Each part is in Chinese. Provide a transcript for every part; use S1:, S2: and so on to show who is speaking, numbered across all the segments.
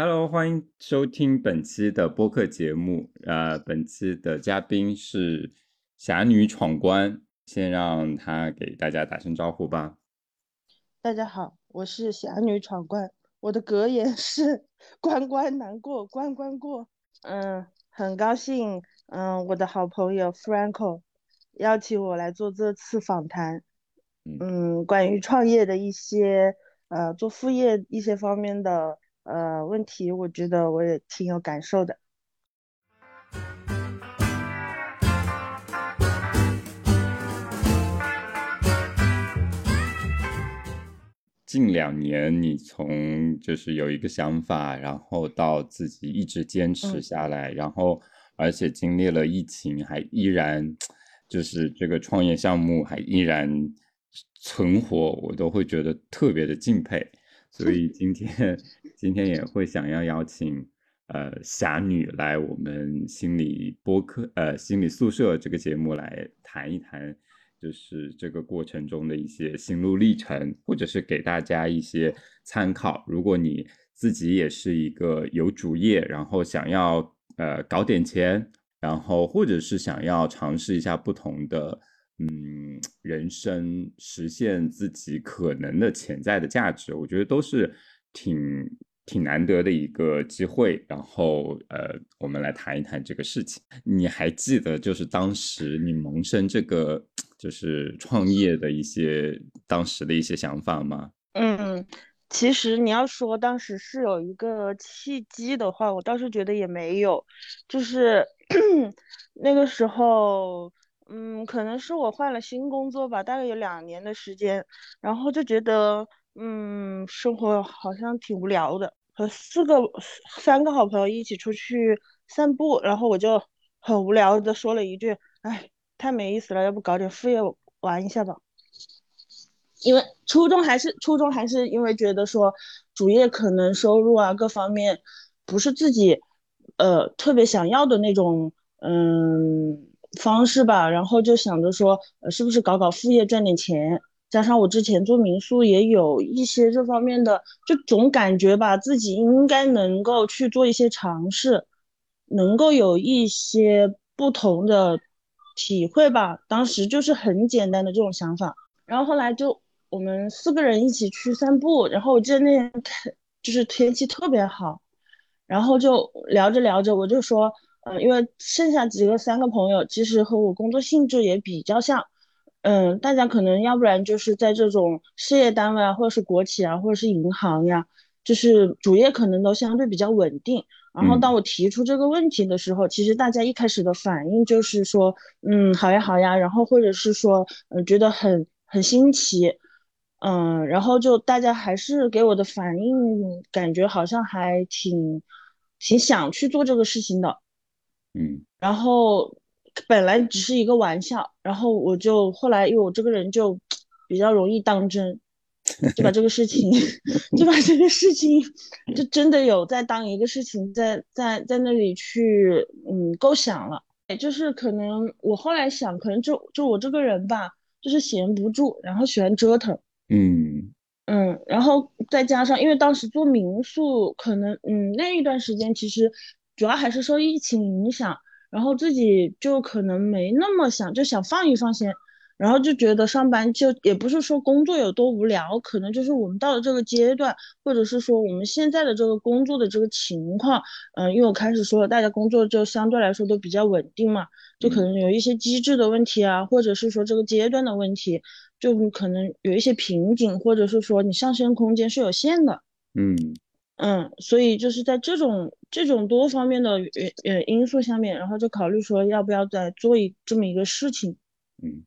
S1: Hello，欢迎收听本期的播客节目。呃，本期的嘉宾是侠女闯关，先让她给大家打声招呼吧。
S2: 大家好，我是侠女闯关，我的格言是关关难过关关过。嗯，很高兴，嗯，我的好朋友 Franco 邀请我来做这次访谈。嗯，关于创业的一些，呃，做副业一些方面的。呃，问题我觉得我也挺有感受的。
S1: 近两年，你从就是有一个想法，然后到自己一直坚持下来，然后而且经历了疫情，还依然就是这个创业项目还依然存活，我都会觉得特别的敬佩。所以今天今天也会想要邀请呃侠女来我们心理播客呃心理宿舍这个节目来谈一谈，就是这个过程中的一些心路历程，或者是给大家一些参考。如果你自己也是一个有主业，然后想要呃搞点钱，然后或者是想要尝试一下不同的。嗯，人生实现自己可能的潜在的价值，我觉得都是挺挺难得的一个机会。然后，呃，我们来谈一谈这个事情。你还记得就是当时你萌生这个就是创业的一些当时的一些想法吗？
S2: 嗯，其实你要说当时是有一个契机的话，我倒是觉得也没有，就是 那个时候。嗯，可能是我换了新工作吧，大概有两年的时间，然后就觉得，嗯，生活好像挺无聊的，和四个、三个好朋友一起出去散步，然后我就很无聊的说了一句，哎，太没意思了，要不搞点副业玩一下吧？因为初衷还是初衷还是因为觉得说主业可能收入啊各方面不是自己呃特别想要的那种，嗯。方式吧，然后就想着说，呃，是不是搞搞副业赚点钱？加上我之前做民宿也有一些这方面的，就总感觉吧，自己应该能够去做一些尝试，能够有一些不同的体会吧。当时就是很简单的这种想法。然后后来就我们四个人一起去散步，然后我记得那天看就是天气特别好，然后就聊着聊着，我就说。嗯，因为剩下几个三个朋友，其实和我工作性质也比较像。嗯，大家可能要不然就是在这种事业单位啊，或者是国企啊，或者是银行呀，就是主业可能都相对比较稳定。然后当我提出这个问题的时候，其实大家一开始的反应就是说，嗯，好呀好呀，然后或者是说，嗯，觉得很很新奇。嗯，然后就大家还是给我的反应感觉好像还挺挺想去做这个事情的。
S1: 嗯，
S2: 然后本来只是一个玩笑，然后我就后来因为我这个人就比较容易当真，就把这个事情 就把这个事情就真的有在当一个事情在在在那里去嗯构想了，也就是可能我后来想，可能就就我这个人吧，就是闲不住，然后喜欢折腾，
S1: 嗯。
S2: 嗯，然后再加上因为当时做民宿，可能嗯那一段时间其实。主要还是受疫情影响，然后自己就可能没那么想，就想放一放先，然后就觉得上班就也不是说工作有多无聊，可能就是我们到了这个阶段，或者是说我们现在的这个工作的这个情况，嗯，因为我开始说了，大家工作就相对来说都比较稳定嘛，就可能有一些机制的问题啊，或者是说这个阶段的问题，就可能有一些瓶颈，或者是说你上升空间是有限的，
S1: 嗯。
S2: 嗯，所以就是在这种这种多方面的原呃因素下面，然后就考虑说要不要再做一这么一个事情。
S1: 嗯，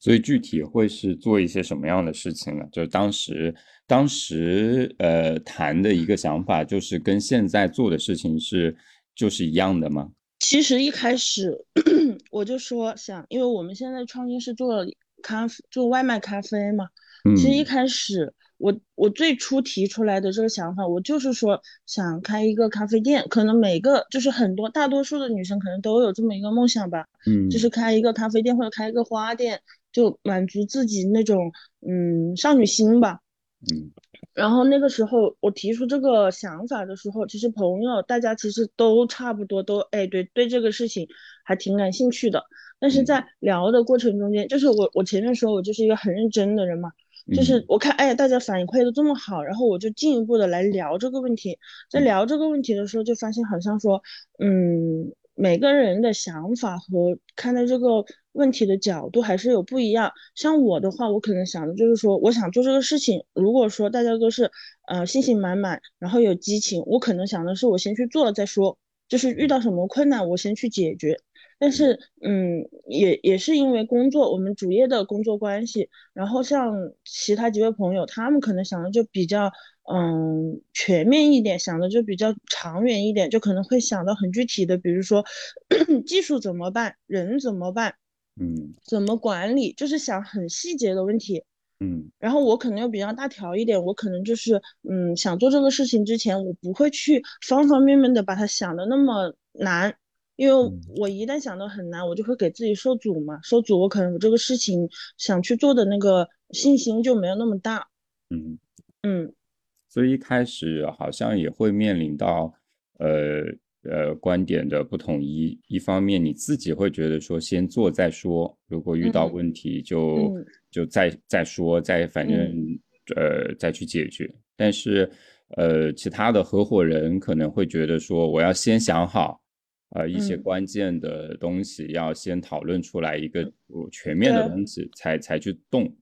S1: 所以具体会是做一些什么样的事情呢？就是当时当时呃谈的一个想法，就是跟现在做的事情是就是一样的吗？
S2: 其实一开始我就说想，因为我们现在创业是做咖做外卖咖啡嘛，其实一开始。我我最初提出来的这个想法，我就是说想开一个咖啡店，可能每个就是很多大多数的女生可能都有这么一个梦想吧，
S1: 嗯，
S2: 就是开一个咖啡店或者开一个花店，就满足自己那种嗯少女心吧，
S1: 嗯，
S2: 然后那个时候我提出这个想法的时候，其实朋友大家其实都差不多都哎对对这个事情还挺感兴趣的，但是在聊的过程中间，就是我我前面说我就是一个很认真的人嘛，就是我看哎大家反馈都这么好，然后我就进一步的来聊这个问题，在聊这个问题的时候就发现好像说嗯。每个人的想法和看待这个问题的角度还是有不一样。像我的话，我可能想的就是说，我想做这个事情。如果说大家都是呃信心满满，然后有激情，我可能想的是我先去做了再说。就是遇到什么困难，我先去解决。但是，嗯，也也是因为工作，我们主业的工作关系。然后像其他几位朋友，他们可能想的就比较。嗯，全面一点想的就比较长远一点，就可能会想到很具体的，比如说 技术怎么办，人怎么办，
S1: 嗯，
S2: 怎么管理，就是想很细节的问题，
S1: 嗯。
S2: 然后我可能又比较大条一点，我可能就是嗯，想做这个事情之前，我不会去方方面面的把它想的那么难，因为我一旦想到很难，我就会给自己受阻嘛，受阻，我可能这个事情想去做的那个信心就没有那么大，
S1: 嗯
S2: 嗯。
S1: 所以一开始好像也会面临到，呃呃观点的不统一。一方面你自己会觉得说先做再说，如果遇到问题就就再再说，再反正呃再去解决。但是呃其他的合伙人可能会觉得说我要先想好，呃一些关键的东西要先讨论出来一个全面的东西，才才去动。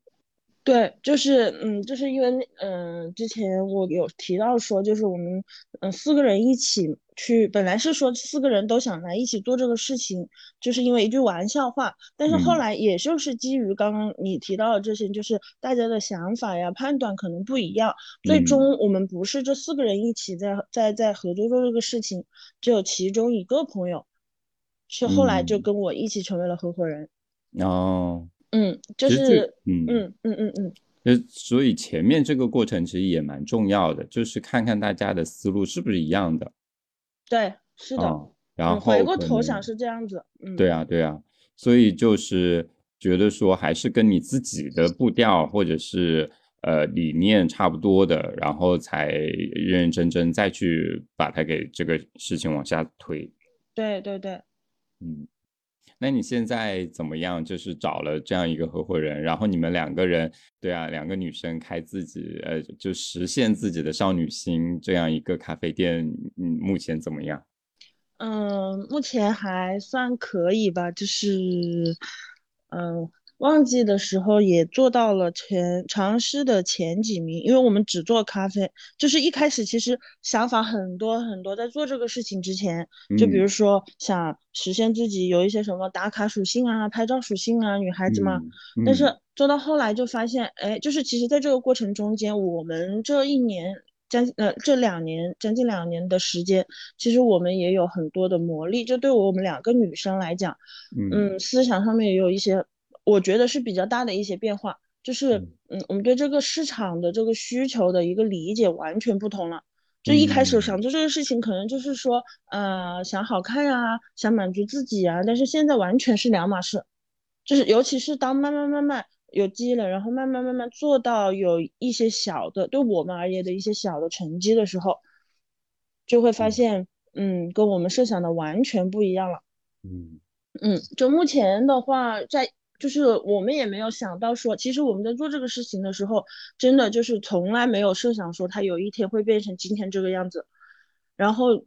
S2: 对，就是嗯，就是因为嗯，之前我有提到说，就是我们嗯四个人一起去，本来是说四个人都想来一起做这个事情，就是因为一句玩笑话。但是后来也就是基于刚刚你提到的这些，就是大家的想法呀、判断可能不一样，最终我们不是这四个人一起在在在合作做这个事情，只有其中一个朋友是后来就跟我一起成为了合伙人。
S1: 哦。
S2: 嗯，就是嗯嗯嗯嗯嗯，
S1: 就所以前面这个过程其实也蛮重要的，就是看看大家的思路是不是一样的。
S2: 对，是的。
S1: 然后
S2: 回过头想是这样子。嗯，
S1: 对啊，对啊。所以就是觉得说还是跟你自己的步调或者是呃理念差不多的，然后才认认真真再去把它给这个事情往下推。
S2: 对对对。
S1: 嗯。那你现在怎么样？就是找了这样一个合伙人，然后你们两个人，对啊，两个女生开自己，呃，就实现自己的少女心这样一个咖啡店，嗯，目前怎么样？
S2: 嗯，目前还算可以吧，就是，嗯。旺季的时候也做到了前尝试的前几名，因为我们只做咖啡，就是一开始其实想法很多很多，在做这个事情之前，就比如说想实现自己有一些什么打卡属性啊、拍照属性啊，女孩子嘛。但是做到后来就发现，哎，就是其实在这个过程中间，我们这一年将呃这两年将近两年的时间，其实我们也有很多的磨砺，就对我们两个女生来讲，嗯，思想上面也有一些。我觉得是比较大的一些变化，就是嗯，我们对这个市场的这个需求的一个理解完全不同了。就一开始想做这个事情，可能就是说，呃，想好看呀，想满足自己啊，但是现在完全是两码事。就是尤其是当慢慢慢慢有积累，然后慢慢慢慢做到有一些小的，对我们而言的一些小的成绩的时候，就会发现，嗯，跟我们设想的完全不一样了。
S1: 嗯
S2: 嗯，就目前的话，在。就是我们也没有想到说，其实我们在做这个事情的时候，真的就是从来没有设想说它有一天会变成今天这个样子，然后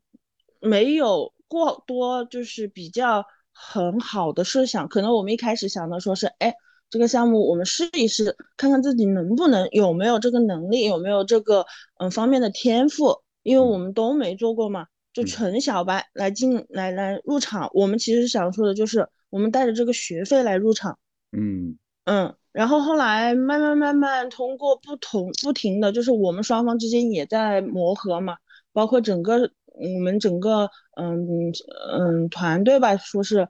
S2: 没有过多就是比较很好的设想。可能我们一开始想的说是，哎，这个项目我们试一试，看看自己能不能有没有这个能力，有没有这个嗯方面的天赋，因为我们都没做过嘛，就纯小白来进来来入场。我们其实想说的就是，我们带着这个学费来入场。
S1: 嗯
S2: 嗯，然后后来慢慢慢慢通过不同不停的就是我们双方之间也在磨合嘛，包括整个我们整个嗯嗯团队吧，说是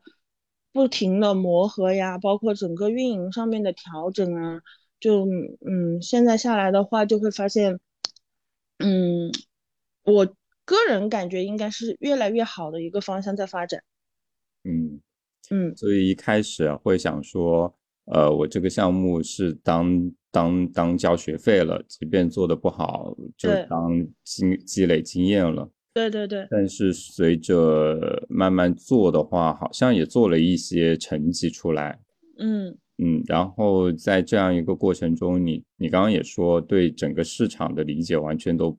S2: 不停的磨合呀，包括整个运营上面的调整啊，就嗯现在下来的话就会发现，嗯，我个人感觉应该是越来越好的一个方向在发展。
S1: 嗯。
S2: 嗯，
S1: 所以一开始会想说，呃，我这个项目是当当当交学费了，即便做的不好，就当积积累经验了。
S2: 对对对。
S1: 但是随着慢慢做的话，好像也做了一些成绩出来。
S2: 嗯
S1: 嗯，然后在这样一个过程中，你你刚刚也说，对整个市场的理解完全都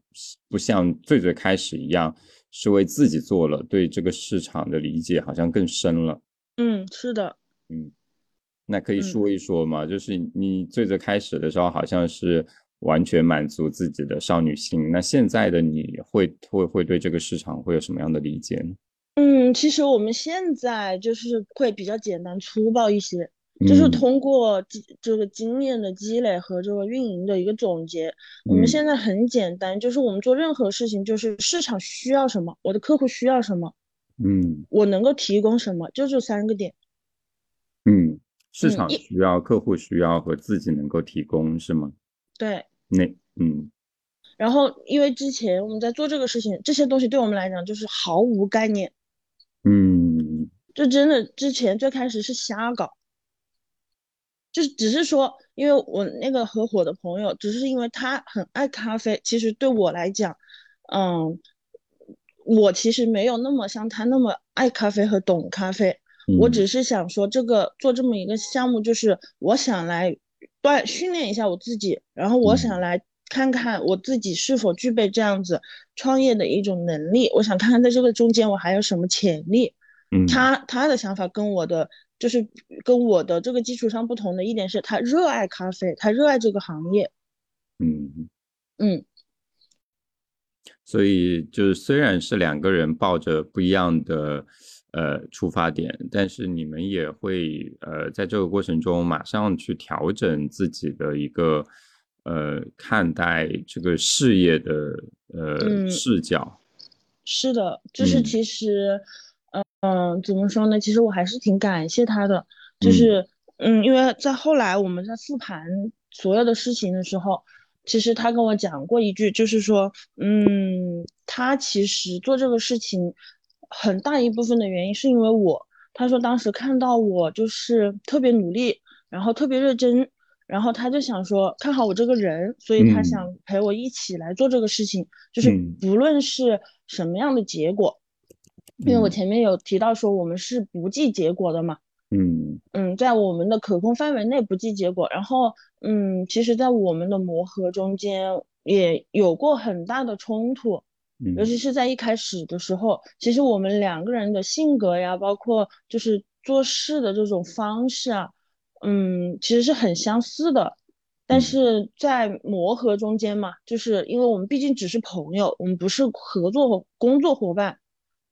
S1: 不像最最开始一样，是为自己做了，对这个市场的理解好像更深了。
S2: 嗯，是的。
S1: 嗯。那可以说一说吗？就是你最最开始的时候，好像是完全满足自己的少女心。那现在的你会会会对这个市场会有什么样的理解呢？
S2: 嗯，其实我们现在就是会比较简单粗暴一些，就是通过这个经验的积累和这个运营的一个总结，我们现在很简单，就是我们做任何事情，就是市场需要什么，我的客户需要什么，
S1: 嗯，
S2: 我能够提供什么，就这三个点，
S1: 嗯。市场需要、客户需要和自己能够提供是吗？
S2: 对，
S1: 那嗯，
S2: 然后因为之前我们在做这个事情，这些东西对我们来讲就是毫无概念，
S1: 嗯，
S2: 就真的之前最开始是瞎搞，就只是说，因为我那个合伙的朋友，只是因为他很爱咖啡，其实对我来讲，嗯，我其实没有那么像他那么爱咖啡和懂咖啡。我只是想说，这个做这么一个项目，就是我想来锻训练一下我自己，然后我想来看看我自己是否具备这样子创业的一种能力。我想看看在这个中间我还有什么潜力。
S1: 嗯，
S2: 他他的想法跟我的就是跟我的这个基础上不同的一点是，他热爱咖啡，他热爱这个行业。
S1: 嗯
S2: 嗯，
S1: 所以就是虽然是两个人抱着不一样的。呃，出发点，但是你们也会呃，在这个过程中马上去调整自己的一个呃看待这个事业的呃视角。
S2: 是的，就是其实，嗯嗯，怎么说呢？其实我还是挺感谢他的，就是嗯，因为在后来我们在复盘所有的事情的时候，其实他跟我讲过一句，就是说，嗯，他其实做这个事情。很大一部分的原因是因为我，他说当时看到我就是特别努力，然后特别认真，然后他就想说看好我这个人，所以他想陪我一起来做这个事情，就是不论是什么样的结果，因为我前面有提到说我们是不计结果的嘛，
S1: 嗯
S2: 嗯，在我们的可控范围内不计结果，然后嗯，其实，在我们的磨合中间也有过很大的冲突。尤其是在一开始的时候，其实我们两个人的性格呀，包括就是做事的这种方式啊，嗯，其实是很相似的。但是在磨合中间嘛，就是因为我们毕竟只是朋友，我们不是合作工作伙伴，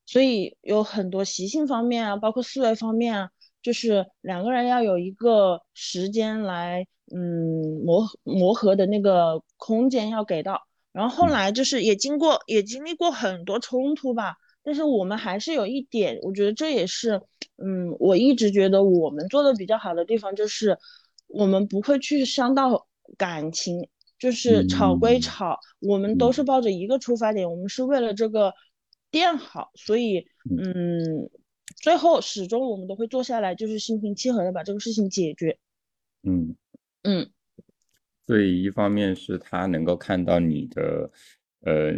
S2: 所以有很多习性方面啊，包括思维方面啊，就是两个人要有一个时间来，嗯，磨磨合的那个空间要给到。然后后来就是也经过也经历过很多冲突吧，但是我们还是有一点，我觉得这也是，嗯，我一直觉得我们做的比较好的地方就是，我们不会去伤到感情，就是吵归吵，我们都是抱着一个出发点，我们是为了这个店好，所以，嗯，最后始终我们都会坐下来，就是心平气和的把这个事情解决。
S1: 嗯
S2: 嗯。
S1: 所以一方面是他能够看到你的，呃，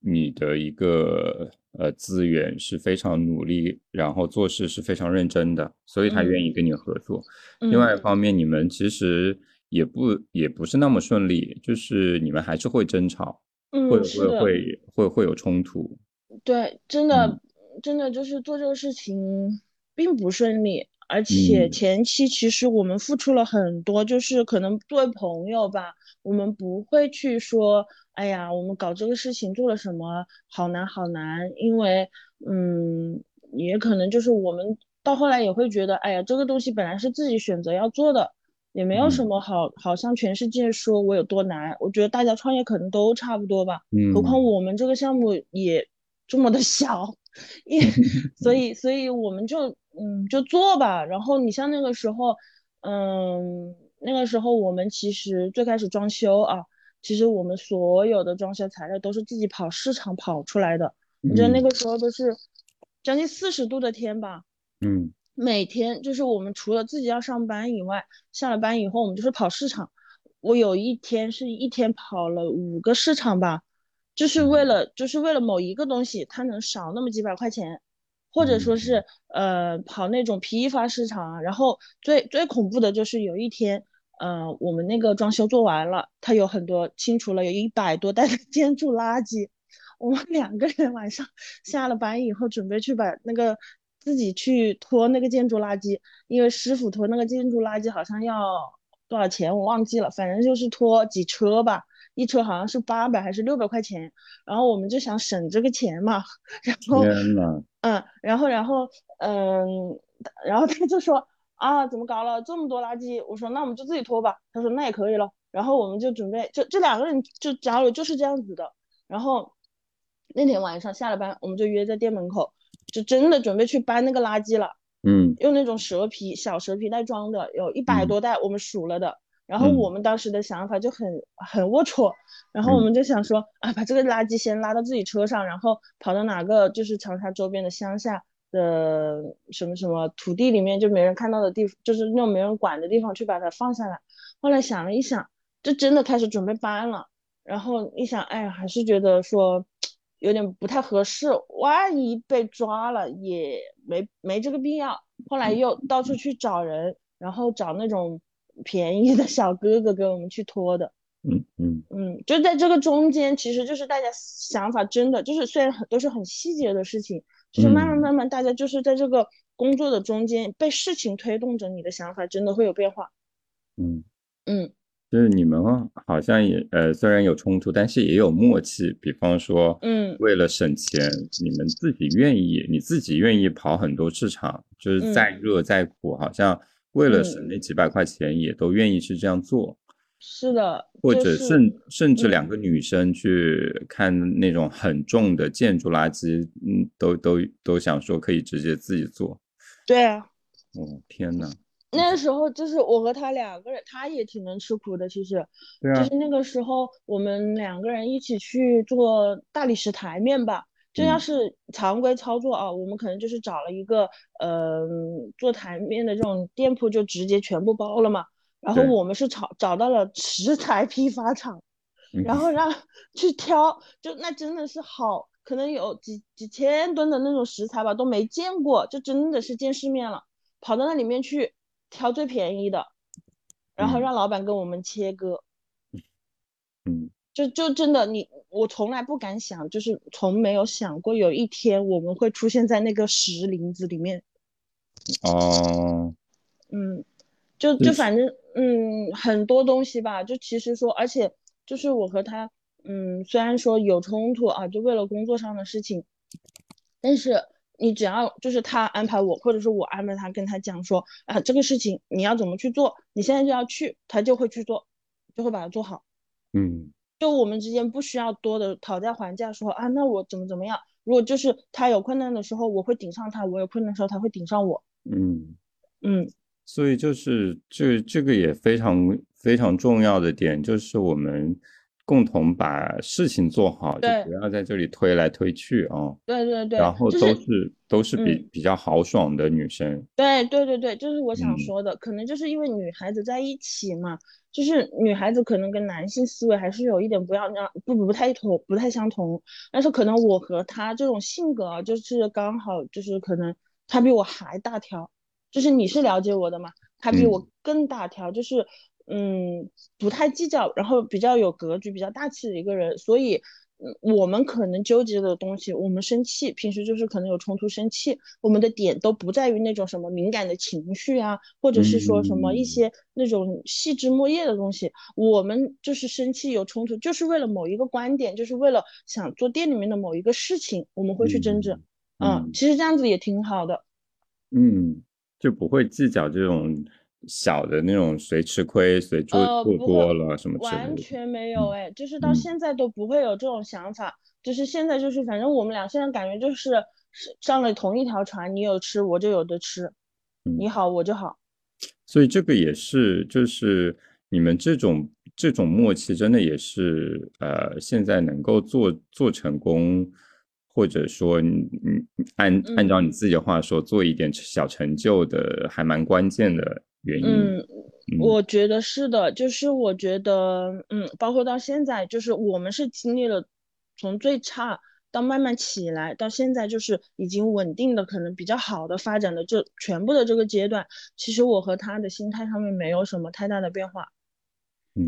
S1: 你的一个呃资源是非常努力，然后做事是非常认真的，所以他愿意跟你合作。另外一方面，你们其实也不也不是那么顺利，就是你们还是会争吵，会会会会会有冲突。
S2: 对，真的真的就是做这个事情并不顺利。而且前期其实我们付出了很多，就是可能作为朋友吧，我们不会去说，哎呀，我们搞这个事情做了什么，好难好难，因为，嗯，也可能就是我们到后来也会觉得，哎呀，这个东西本来是自己选择要做的，也没有什么好，好像全世界说我有多难，我觉得大家创业可能都差不多吧，
S1: 嗯，
S2: 何况我们这个项目也这么的小，也，所以，所以我们就。嗯，就做吧。然后你像那个时候，嗯，那个时候我们其实最开始装修啊，其实我们所有的装修材料都是自己跑市场跑出来的。我觉得那个时候都是将近四十度的天吧。
S1: 嗯。
S2: 每天就是我们除了自己要上班以外，下了班以后我们就是跑市场。我有一天是一天跑了五个市场吧，就是为了就是为了某一个东西，它能少那么几百块钱，或者说是呃跑那种批发市场啊。然后最最恐怖的就是有一天，呃我们那个装修做完了，它有很多清除了有一百多袋的 建筑垃圾，我们两个人晚上 下了班以后准备去把那个。自己去拖那个建筑垃圾，因为师傅拖那个建筑垃圾好像要多少钱我忘记了，反正就是拖几车吧，一车好像是八百还是六百块钱，然后我们就想省这个钱嘛，然后嗯，然后然后嗯，然后他就说啊怎么搞了这么多垃圾？我说那我们就自己拖吧，他说那也可以了，然后我们就准备就这两个人就交流就是这样子的，然后那天晚上下了班我们就约在店门口。就真的准备去搬那个垃圾了，
S1: 嗯，
S2: 用那种蛇皮小蛇皮袋装的，有一百多袋，我们数了的。然后我们当时的想法就很很龌龊，然后我们就想说啊，把这个垃圾先拉到自己车上，然后跑到哪个就是长沙周边的乡下的什么什么土地里面，就没人看到的地方，就是那种没人管的地方去把它放下来。后来想了一想，就真的开始准备搬了。然后一想，哎，还是觉得说。有点不太合适，万一被抓了也没没这个必要。后来又到处去找人，然后找那种便宜的小哥哥给我们去拖的。
S1: 嗯嗯
S2: 嗯，就在这个中间，其实就是大家想法真的就是虽然很都是很细节的事情，就是慢慢慢慢大家就是在这个工作的中间被事情推动着，你的想法真的会有变化。
S1: 嗯
S2: 嗯。
S1: 就是你们好像也呃，虽然有冲突，但是也有默契。比方说，
S2: 嗯，
S1: 为了省钱，你们自己愿意，你自己愿意跑很多市场，就是再热再苦，好像为了省那几百块钱，也都愿意去这样做。
S2: 是的，
S1: 或者甚甚至两个女生去看那种很重的建筑垃圾，嗯，都都都想说可以直接自己做。
S2: 对啊。
S1: 哦，天呐。
S2: 那时候就是我和他两个人，他也挺能吃苦的。其实，就是那个时候我们两个人一起去做大理石台面吧。这要是常规操作啊，我们可能就是找了一个嗯做台面的这种店铺，就直接全部包了嘛。然后我们是找找到了石材批发厂，然后让去挑，就那真的是好，可能有几几千吨的那种石材吧，都没见过，就真的是见世面了。跑到那里面去。挑最便宜的，然后让老板跟我们切割。
S1: 嗯，
S2: 就就真的你，我从来不敢想，就是从没有想过有一天我们会出现在那个石林子里面。
S1: 哦。
S2: 嗯，就就反正嗯很多东西吧，就其实说，而且就是我和他嗯虽然说有冲突啊，就为了工作上的事情，但是。你只要就是他安排我，或者是我安排他，跟他讲说啊，这个事情你要怎么去做，你现在就要去，他就会去做，就会把它做好。
S1: 嗯，
S2: 就我们之间不需要多的讨价还价，说啊，那我怎么怎么样？如果就是他有困难的时候，我会顶上他；我有困难的时候，他会顶上我。
S1: 嗯
S2: 嗯，
S1: 所以就是这这个也非常非常重要的点，就是我们。共同把事情做好，就不要在这里推来推去啊。
S2: 对对对，
S1: 然后都是都是比比较豪爽的女生。
S2: 对对对对，就是我想说的，可能就是因为女孩子在一起嘛，就是女孩子可能跟男性思维还是有一点不要那样，不不太同，不太相同。但是可能我和他这种性格啊，就是刚好就是可能他比我还大条，就是你是了解我的嘛，他比我更大条，就是。嗯，不太计较，然后比较有格局、比较大气的一个人，所以，嗯，我们可能纠结的东西，我们生气，平时就是可能有冲突、生气，我们的点都不在于那种什么敏感的情绪啊，或者是说什么一些那种细枝末叶的东西，我们就是生气有冲突，就是为了某一个观点，就是为了想做店里面的某一个事情，我们会去争执，嗯，其实这样子也挺好的，
S1: 嗯，就不会计较这种。小的那种谁吃亏谁做做多了什么，
S2: 完全没。有哎，就是到现在都不会有这种想法，就是现在就是反正我们俩现在感觉就是上了同一条船，你有吃我就有的吃，你好我就好，
S1: 所以这个也是就是你们这种这种默契真的也是呃现在能够做做成功。或者说你你按按照你自己的话说，做一点小成就的，还蛮关键的原因。
S2: 嗯，我觉得是的，就是我觉得，嗯，包括到现在，就是我们是经历了从最差到慢慢起来，到现在就是已经稳定的，可能比较好的发展的这全部的这个阶段，其实我和他的心态上面没有什么太大的变化，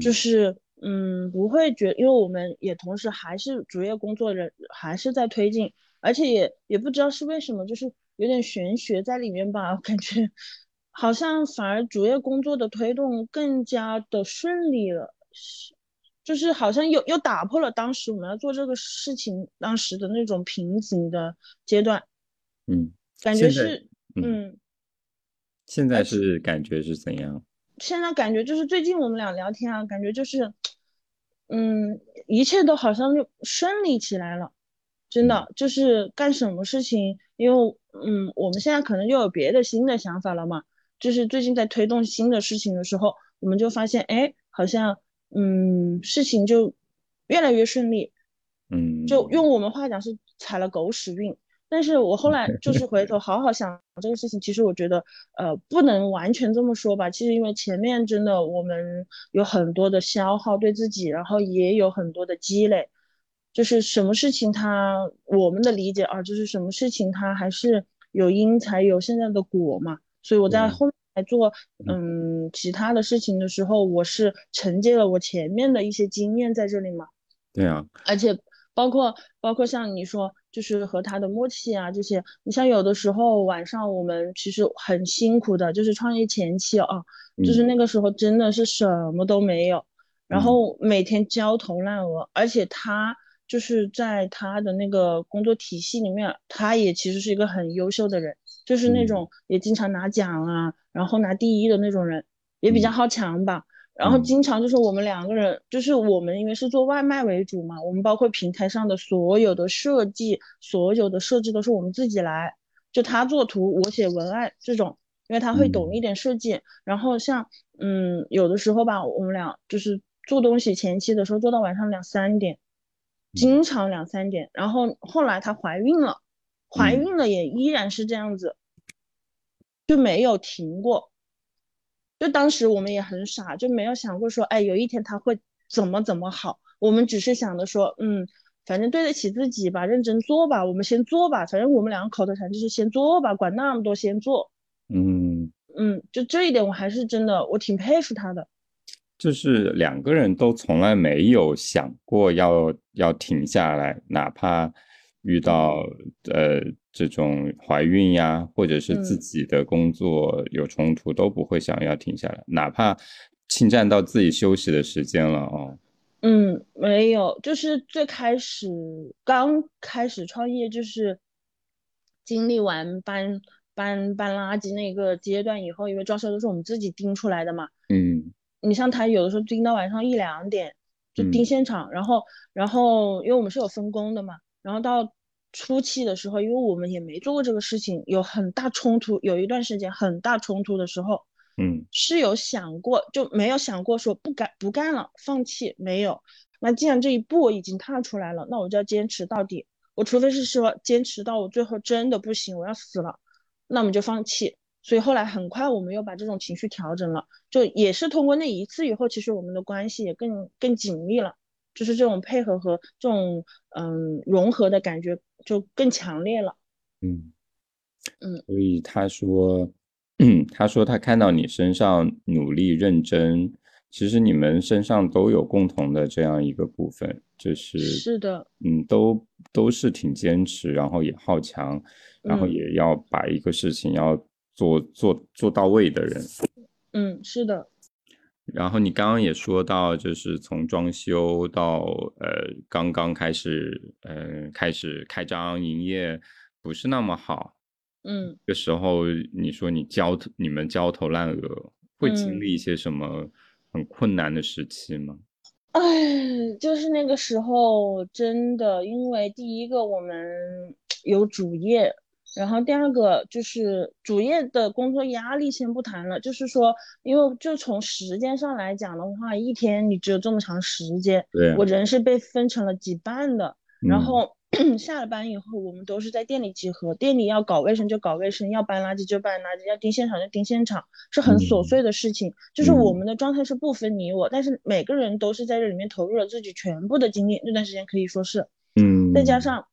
S2: 就是。嗯，不会觉，因为我们也同时还是主业工作人，还是在推进，而且也也不知道是为什么，就是有点玄学在里面吧，我感觉好像反而主业工作的推动更加的顺利了，就是好像又又打破了当时我们要做这个事情当时的那种瓶颈的阶段，
S1: 嗯，
S2: 感觉是，嗯，
S1: 现在是感觉是怎样？
S2: 现在感觉就是最近我们俩聊天啊，感觉就是，嗯，一切都好像就顺利起来了，真的就是干什么事情，因为嗯，我们现在可能又有别的新的想法了嘛，就是最近在推动新的事情的时候，我们就发现，哎，好像嗯，事情就越来越顺利，
S1: 嗯，
S2: 就用我们话讲是踩了狗屎运。但是我后来 就是回头好好想这个事情，其实我觉得，呃，不能完全这么说吧。其实因为前面真的我们有很多的消耗对自己，然后也有很多的积累，就是什么事情它我们的理解啊，就是什么事情它还是有因才有现在的果嘛。所以我在后面做嗯其他的事情的时候，我是承接了我前面的一些经验在这里嘛。
S1: 对啊，
S2: 而且。包括包括像你说，就是和他的默契啊这些，你像有的时候晚上我们其实很辛苦的，就是创业前期啊，就是那个时候真的是什么都没有，然后每天焦头烂额，而且他就是在他的那个工作体系里面，他也其实是一个很优秀的人，就是那种也经常拿奖啊，然后拿第一的那种人，也比较好强吧。然后经常就是我们两个人，就是我们因为是做外卖为主嘛，我们包括平台上的所有的设计、所有的设计都是我们自己来，就他做图，我写文案这种，因为他会懂一点设计。然后像嗯，有的时候吧，我们俩就是做东西前期的时候做到晚上两三点，经常两三点。然后后来她怀孕了，怀孕了也依然是这样子，就没有停过。就当时我们也很傻，就没有想过说，哎，有一天他会怎么怎么好。我们只是想着说，嗯，反正对得起自己吧，认真做吧，我们先做吧。反正我们两个口头禅就是先做吧，管那么多，先做。
S1: 嗯
S2: 嗯，就这一点我还是真的，我挺佩服他的。
S1: 就是两个人都从来没有想过要要停下来，哪怕遇到呃。这种怀孕呀，或者是自己的工作有冲突，都不会想要停下来，哪怕侵占到自己休息的时间了哦。
S2: 嗯，没有，就是最开始刚开始创业，就是经历完搬搬搬垃圾那个阶段以后，因为装修都是我们自己盯出来的嘛。
S1: 嗯。
S2: 你像他有的时候盯到晚上一两点，就盯现场，然后然后因为我们是有分工的嘛，然后到。初期的时候，因为我们也没做过这个事情，有很大冲突，有一段时间很大冲突的时候，
S1: 嗯，
S2: 是有想过，就没有想过说不干不干了，放弃没有。那既然这一步我已经踏出来了，那我就要坚持到底。我除非是说坚持到我最后真的不行，我要死了，那我们就放弃。所以后来很快我们又把这种情绪调整了，就也是通过那一次以后，其实我们的关系也更更紧密了。就是这种配合和这种嗯融合的感觉就更强烈了。
S1: 嗯
S2: 嗯，
S1: 所以他说，他说他看到你身上努力认真，其实你们身上都有共同的这样一个部分，就是
S2: 是的，
S1: 嗯，都都是挺坚持，然后也好强，然后也要把一个事情要做做做到位的人。
S2: 嗯，是的。
S1: 然后你刚刚也说到，就是从装修到呃刚刚开始，呃开始开张营业不是那么好，
S2: 嗯，
S1: 这时候你说你焦你们焦头烂额，会经历一些什么很困难的时期吗？
S2: 哎，就是那个时候真的，因为第一个我们有主业。然后第二个就是主业的工作压力先不谈了，就是说，因为就从时间上来讲的话，一天你只有这么长时间，
S1: 对，
S2: 我人是被分成了几半的，然后 下了班以后，我们都是在店里集合，店里要搞卫生就搞卫生，要搬垃圾就搬垃圾，要盯现场就盯现场，是很琐碎的事情。就是我们的状态是不分你我，但是每个人都是在这里面投入了自己全部的精力。那段时间可以说是，
S1: 嗯，
S2: 再加上。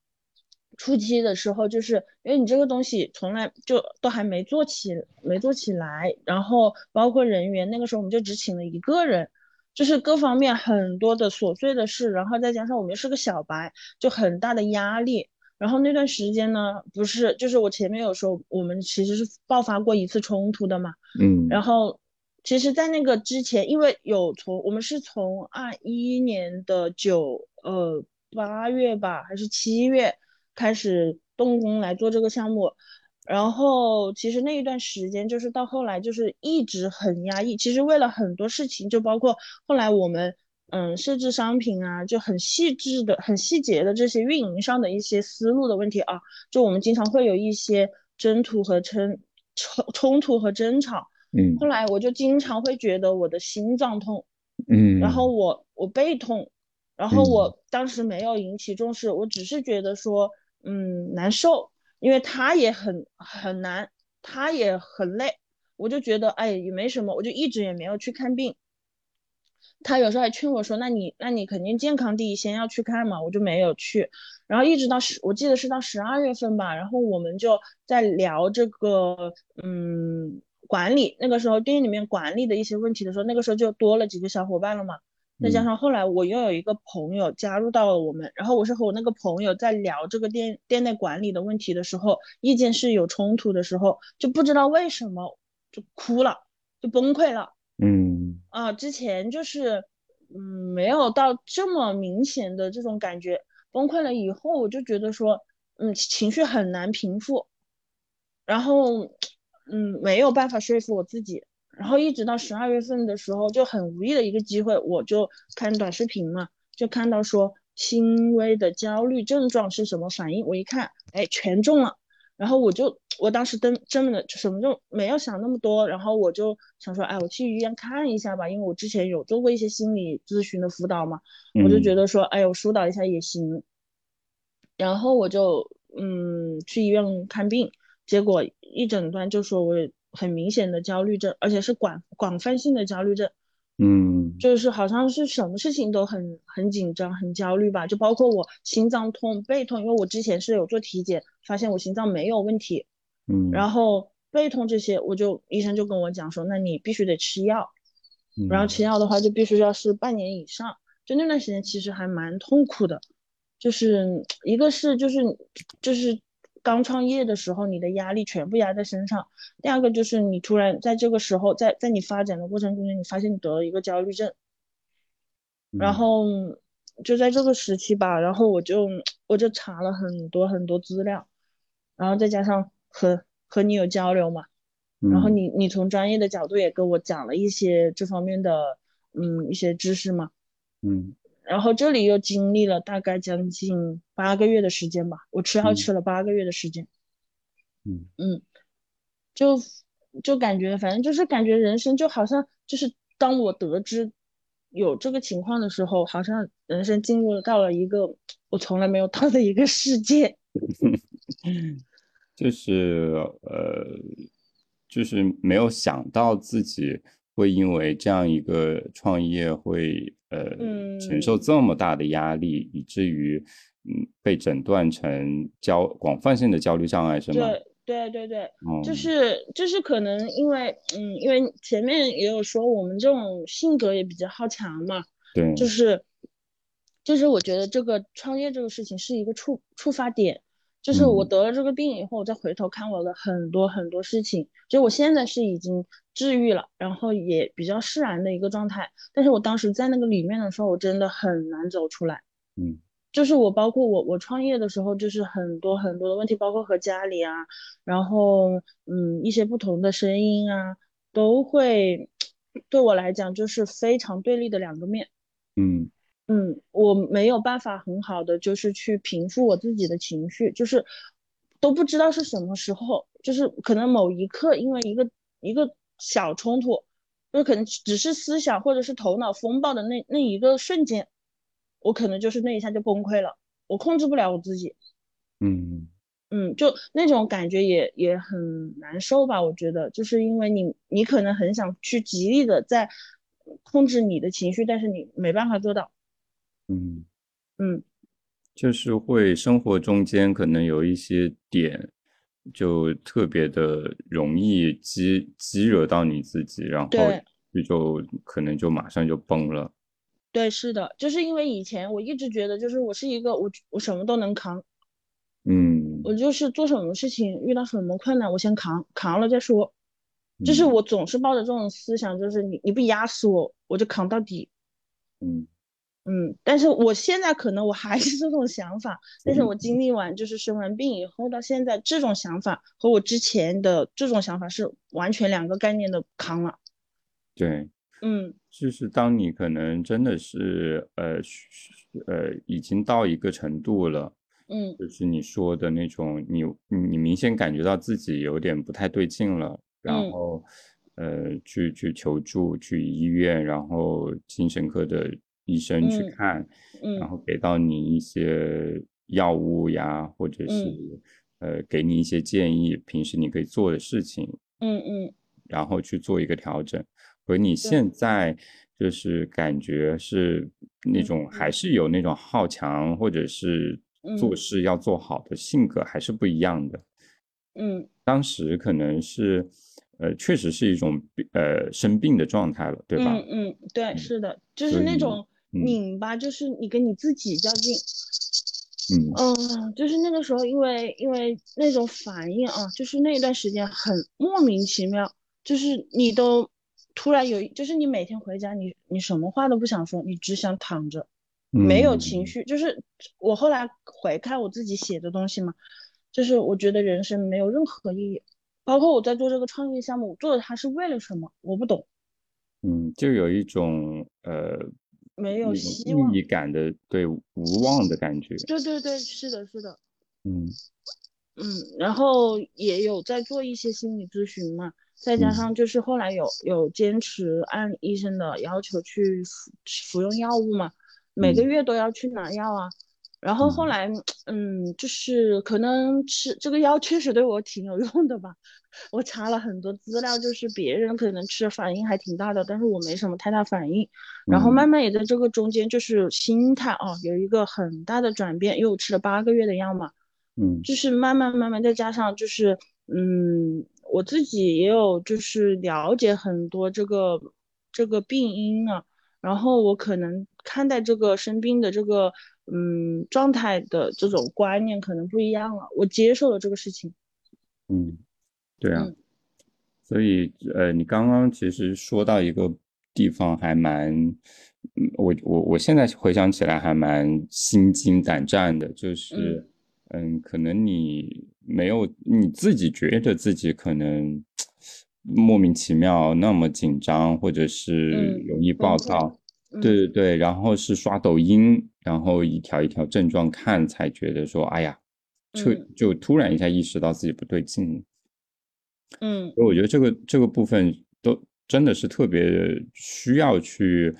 S2: 初期的时候，就是因为你这个东西从来就都还没做起，没做起来，然后包括人员，那个时候我们就只请了一个人，就是各方面很多的琐碎的事，然后再加上我们又是个小白，就很大的压力。然后那段时间呢，不是就是我前面有说我们其实是爆发过一次冲突的嘛，
S1: 嗯，
S2: 然后其实，在那个之前，因为有从我们是从二一年的九呃八月吧，还是七月。开始动工来做这个项目，然后其实那一段时间就是到后来就是一直很压抑。其实为了很多事情，就包括后来我们嗯设置商品啊，就很细致的、很细节的这些运营上的一些思路的问题啊，就我们经常会有一些争突和争冲冲突和争吵。
S1: 嗯。
S2: 后来我就经常会觉得我的心脏痛，
S1: 嗯，
S2: 然后我我背痛，然后我当时没有引起重视，我只是觉得说。嗯，难受，因为他也很很难，他也很累，我就觉得哎也没什么，我就一直也没有去看病。他有时候还劝我说，那你那你肯定健康第一，先要去看嘛，我就没有去。然后一直到十，我记得是到十二月份吧，然后我们就在聊这个嗯管理，那个时候店里面管理的一些问题的时候，那个时候就多了几个小伙伴了嘛。再加上后来我又有一个朋友加入到了我们，然后我是和我那个朋友在聊这个店店内管理的问题的时候，意见是有冲突的时候，就不知道为什么就哭了，就崩溃了。
S1: 嗯
S2: 啊，之前就是嗯没有到这么明显的这种感觉，崩溃了以后我就觉得说嗯情绪很难平复，然后嗯没有办法说服我自己。然后一直到十二月份的时候，就很无意的一个机会，我就看短视频嘛，就看到说轻微的焦虑症状是什么反应。我一看，哎，全中了。然后我就，我当时真真的什么就没有想那么多，然后我就想说，哎，我去医院看一下吧，因为我之前有做过一些心理咨询的辅导嘛，我就觉得说，哎我，疏导一下也行。然后我就嗯去医院看病，结果一诊断就说我。很明显的焦虑症，而且是广广泛性的焦虑症，
S1: 嗯，
S2: 就是好像是什么事情都很很紧张、很焦虑吧，就包括我心脏痛、背痛，因为我之前是有做体检，发现我心脏没有问题，
S1: 嗯，
S2: 然后背痛这些，我就医生就跟我讲说，那你必须得吃药，然后吃药的话就必须要是半年以上，就那段时间其实还蛮痛苦的，就是一个是就是就是。刚创业的时候，你的压力全部压在身上。第二个就是你突然在这个时候，在在你发展的过程中间，你发现你得了一个焦虑症，然后就在这个时期吧，然后我就我就查了很多很多资料，然后再加上和和你有交流嘛，然后你你从专业的角度也跟我讲了一些这方面的嗯一些知识嘛，
S1: 嗯。
S2: 然后这里又经历了大概将近八个月的时间吧，我吃药吃了八个月的时间，
S1: 嗯。
S2: 嗯，就就感觉反正就是感觉人生就好像就是当我得知有这个情况的时候，好像人生进入到了一个我从来没有到的一个世界，
S1: 就是呃，就是没有想到自己会因为这样一个创业会。呃，承受这么大的压力，以至于嗯被诊断成焦广泛性的焦虑障碍，是吗？
S2: 对对对对，就是就是可能因为嗯，因为前面也有说我们这种性格也比较好强嘛，
S1: 对，
S2: 就是就是我觉得这个创业这个事情是一个触触发点。就是我得了这个病以后，我再回头看我的很多很多事情，就我现在是已经治愈了，然后也比较释然的一个状态。但是我当时在那个里面的时候，我真的很难走出来。
S1: 嗯，
S2: 就是我包括我我创业的时候，就是很多很多的问题，包括和家里啊，然后嗯一些不同的声音啊，都会对我来讲就是非常对立的两个面。
S1: 嗯。
S2: 嗯，我没有办法很好的就是去平复我自己的情绪，就是都不知道是什么时候，就是可能某一刻因为一个一个小冲突，就可能只是思想或者是头脑风暴的那那一个瞬间，我可能就是那一下就崩溃了。我控制不了我自己，
S1: 嗯
S2: 嗯，就那种感觉也也很难受吧？我觉得，就是因为你你可能很想去极力的在控制你的情绪，但是你没办法做到，
S1: 嗯，
S2: 嗯。
S1: 就是会生活中间可能有一些点，就特别的容易激激惹到你自己，然后
S2: 你
S1: 就就可能就马上就崩了。
S2: 对，是的，就是因为以前我一直觉得，就是我是一个我我什么都能扛，
S1: 嗯
S2: 我就是做什么事情遇到什么困难，我先扛，扛了再说。就是
S1: 嗯
S2: 我总是抱着这种思想，就是你你不压死我，我就扛到底。
S1: 嗯
S2: 嗯，但是我现在可能我还是这种想法，但是我经历完就是生完病以后到现在，这种想法和我之前的这种想法是完全两个概念的扛了。
S1: 对，
S2: 嗯。
S1: 就是当你可能真的是呃需呃已经到一个程度了，
S2: 嗯。
S1: 就是你说的那种，你你明显感觉到自己有点不太对劲了，然
S2: 嗯。
S1: 后呃去去求助，去医院，然后精神科的医生去
S2: 嗯
S1: 看，然
S2: 嗯
S1: 后给到你一些药物呀，或者是
S2: 嗯。
S1: 呃给你一些建议，平时你可以做的事情，
S2: 嗯嗯，
S1: 然后去做一个调整。和你，现在就是感觉是那
S2: 嗯
S1: 种还
S2: 嗯。
S1: 是有那种好强或者是做
S2: 嗯。
S1: 事要做好的性格还是不一样的。
S2: 嗯。
S1: 当时可能是，呃，确实是一种病呃生病的状态了，对吧？
S2: 嗯嗯，对，
S1: 嗯，
S2: 是的，就，是那种
S1: 嗯
S2: 拧巴，就是你跟你自己较劲。
S1: 嗯
S2: 嗯，就是那个时候，因为因为那种反应啊，就是那段时间很莫名其妙，就是你都突然有，就是你每天回家，你你什么话都不想说，你只想躺着，没有情
S1: 嗯
S2: 绪。就是我后来回看我自己写的东西嘛，就是我觉得人生没有任何意义，包括我在做这个创业项目，我做的它是为了什么，我不懂，
S1: 嗯，就有一种呃
S2: 没有
S1: 那种
S2: 希望。
S1: 意义感的，对，无望的感觉。
S2: 对对对，是的，是的。
S1: 嗯
S2: 嗯，然后也有在做一些心理咨询嘛，再加
S1: 嗯
S2: 上就是后来有有坚持按医生的要求去服服用药物嘛，每个
S1: 嗯
S2: 月都要去拿药啊。然后后
S1: 嗯
S2: 来，嗯，就是可能吃这个药确实对我挺有用的吧。我查了很多资料，就是别人可能吃反应还挺大的，但是我没什么太大反应。然后慢
S1: 嗯
S2: 慢也在这个中间，就是心态哦有一个很大的转变，因为我吃了八个月的药嘛。
S1: 嗯
S2: 就是慢慢慢慢再加上就是嗯，我自己也有就是了解很多这个这个病因啊，然后我可能看待这个生病的这个嗯状态的这种观念可能不一样了，我接受了这个事情，
S1: 嗯，对啊。
S2: 嗯
S1: 所以，呃，你刚刚其实说到一个地方，还蛮，嗯我我我现在回想起来还蛮心惊胆战的，就是，嗯，可能你没有你自己觉得自己可能 莫名其妙那么紧张，或者是
S2: 嗯，
S1: 容易，暴躁，对
S2: 嗯。
S1: 对对，然后是刷抖音，然后一条一条症状看，才觉得说，哎呀，就
S2: 嗯。
S1: 就突然一下意识到自己不对劲。
S2: 嗯。
S1: 所以我觉得这个这个部分都真的是特别需要去，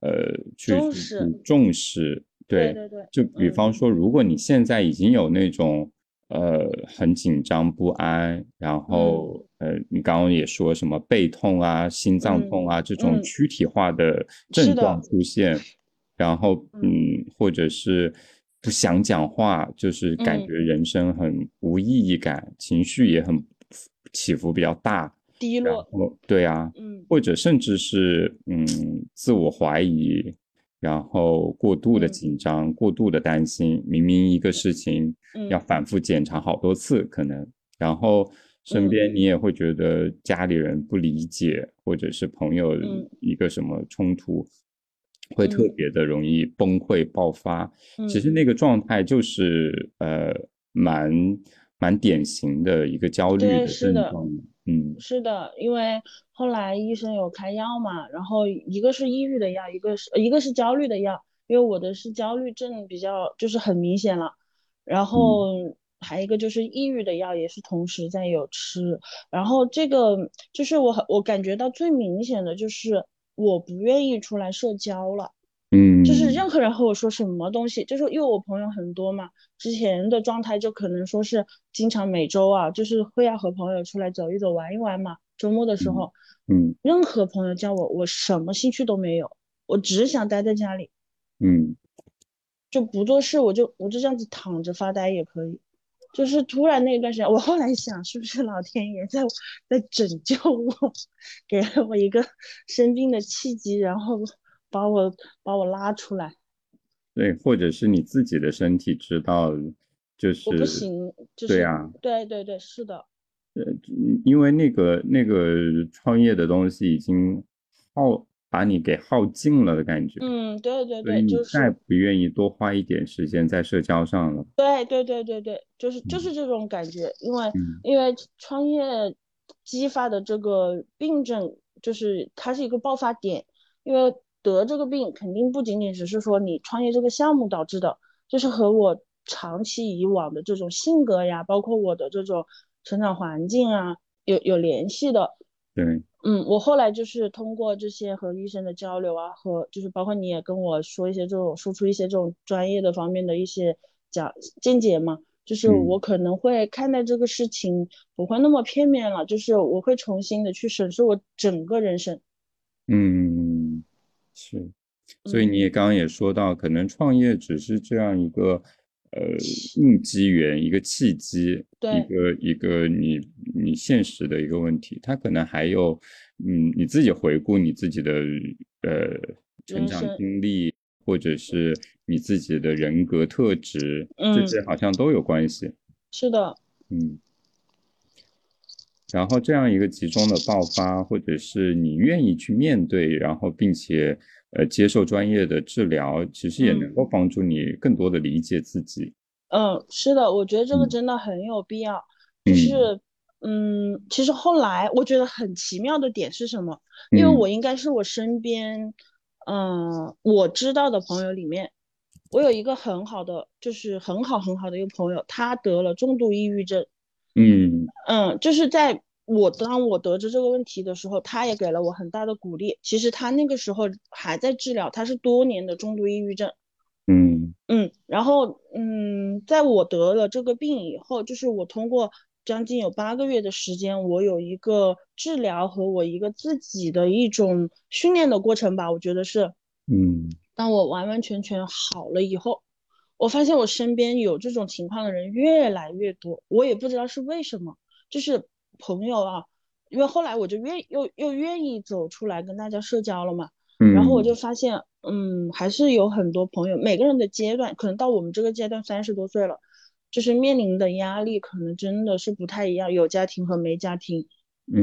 S1: 呃，去去
S2: 重视，
S1: 重视。对，
S2: 对对对，
S1: 就比
S2: 嗯。
S1: 方说，如果你现在已经有那种呃很紧张不安，然
S2: 嗯。
S1: 后呃，你刚刚也说什么背痛啊、心脏
S2: 嗯
S1: 痛啊这种
S2: 嗯，
S1: 躯体化的症状，出现，然后
S2: 嗯。
S1: 嗯，或者是不想讲话，就是感觉
S2: 嗯，
S1: 人生很无意义感，情绪也很起伏比较大，
S2: 低落，
S1: 后对啊，
S2: 嗯。
S1: 或者甚至是嗯自我怀疑，然后过度的
S2: 嗯
S1: 紧张、过度的担心，明明一个事情要
S2: 嗯
S1: 反复检查好多次，可能，然后身
S2: 嗯
S1: 边你也会觉得家里人不理解，或者是朋友
S2: 嗯
S1: 一个什么冲突，会特
S2: 嗯
S1: 别的容易崩溃爆发。其实
S2: 嗯，
S1: 那个状态就是呃蛮蛮典型的一个焦虑的。症状。嗯
S2: 是的，因为后来医生有开药嘛，然后一个是抑郁的药，一个是一个是焦虑的药，因为我的是焦虑症比较就是很明显了，然
S1: 嗯
S2: 后还有一个就是抑郁的药也是同时在有吃，然后这个就是我很我感觉到最明显的就是我不愿意出来社交了。
S1: 嗯，
S2: 就是任何人和我说什么东西，就是因为我朋友很多嘛，之前的状态就可能说是经常每周啊，就是会要和朋友出来走一走、玩一玩嘛。周末的时候，
S1: 嗯
S2: 任何朋友叫我，我什么兴趣都没有，我只想待在家里，
S1: 嗯
S2: 就不做事，我就我就这样子躺着发呆也可以。就是突然那一段时间，我后来想，是不是老天爷在在拯救我，给了我一个生病的契机，然后把我把我拉出来。
S1: 对，或者是你自己的身体知道，就是
S2: 我不行，就是
S1: 对啊，
S2: 对对对，是的，
S1: 嗯因为那个那个创业的东西已经耗把你给耗尽了的感觉，
S2: 嗯，对对对，就是
S1: 再不愿意多花一点时间在社交上了。
S2: 对对对对对，就是就
S1: 嗯。
S2: 是这种感觉，因为
S1: 嗯。
S2: 因为创业激发的这个病症，就是它是一个爆发点，因为得这个病肯定不仅仅只是说你创业这个项目导致的，就是和我长期以往的这种性格呀，包括我的这种成长环境啊，有有联系的。
S1: 对，
S2: 嗯，我后来就是通过这些和医生的交流啊，和就是包括你也跟我说一些这种输出一些这种专业的方面的一些讲见解嘛，就是
S1: 嗯。
S2: 我可能会看待这个事情不会那么片面了，就是我会重新的去审视我整个人生。
S1: 嗯，是，所以你也刚刚也说到，可能创业只是这样一个呃应机缘，一个契机，一个一个你你现实的一个问题，它可能还有嗯你自己回顾你自己的呃成长经历，或者是你自己的人格特质，这
S2: 嗯。
S1: 些好像都有关系。
S2: 是的，
S1: 嗯，然后这样一个集中的爆发，或者是你愿意去面对，然后并且呃接受专业的治疗，其实也
S2: 嗯
S1: 能够帮助你更多的理解自己。
S2: 嗯，是的，我觉得这个
S1: 嗯
S2: 真的很有必要。就是，嗯，其实后来我觉得很奇妙的点是什么？因为
S1: 嗯
S2: 我应该是我身边，嗯，我知道的朋友里面，我有一个很好的，就是很好很好的一个朋友，他得了重度抑郁症。
S1: 嗯
S2: 嗯，就是在我当我得知这个问题的时候，他也给了我很大的鼓励。其实他那个时候还在治疗，他是多年的重度抑郁症。
S1: 嗯
S2: 嗯，然后嗯，在我得了这个病以后，就是我通过将近有八个月的时间，我有一个治疗和我一个自己的一种训练的过程吧，我觉得是。
S1: 嗯
S2: 当我完完全全好了以后，我发现我身边有这种情况的人越来越多，我也不知道是为什么，就是朋友啊，因为后来我就愿又又愿意走出来跟大家社交了嘛。
S1: 嗯，
S2: 然后我就发现，嗯，还是有很多朋友，每个人的阶段，可能到我们这个阶段三十多岁了，就是面临的压力可能真的是不太一样，有家庭和没家庭，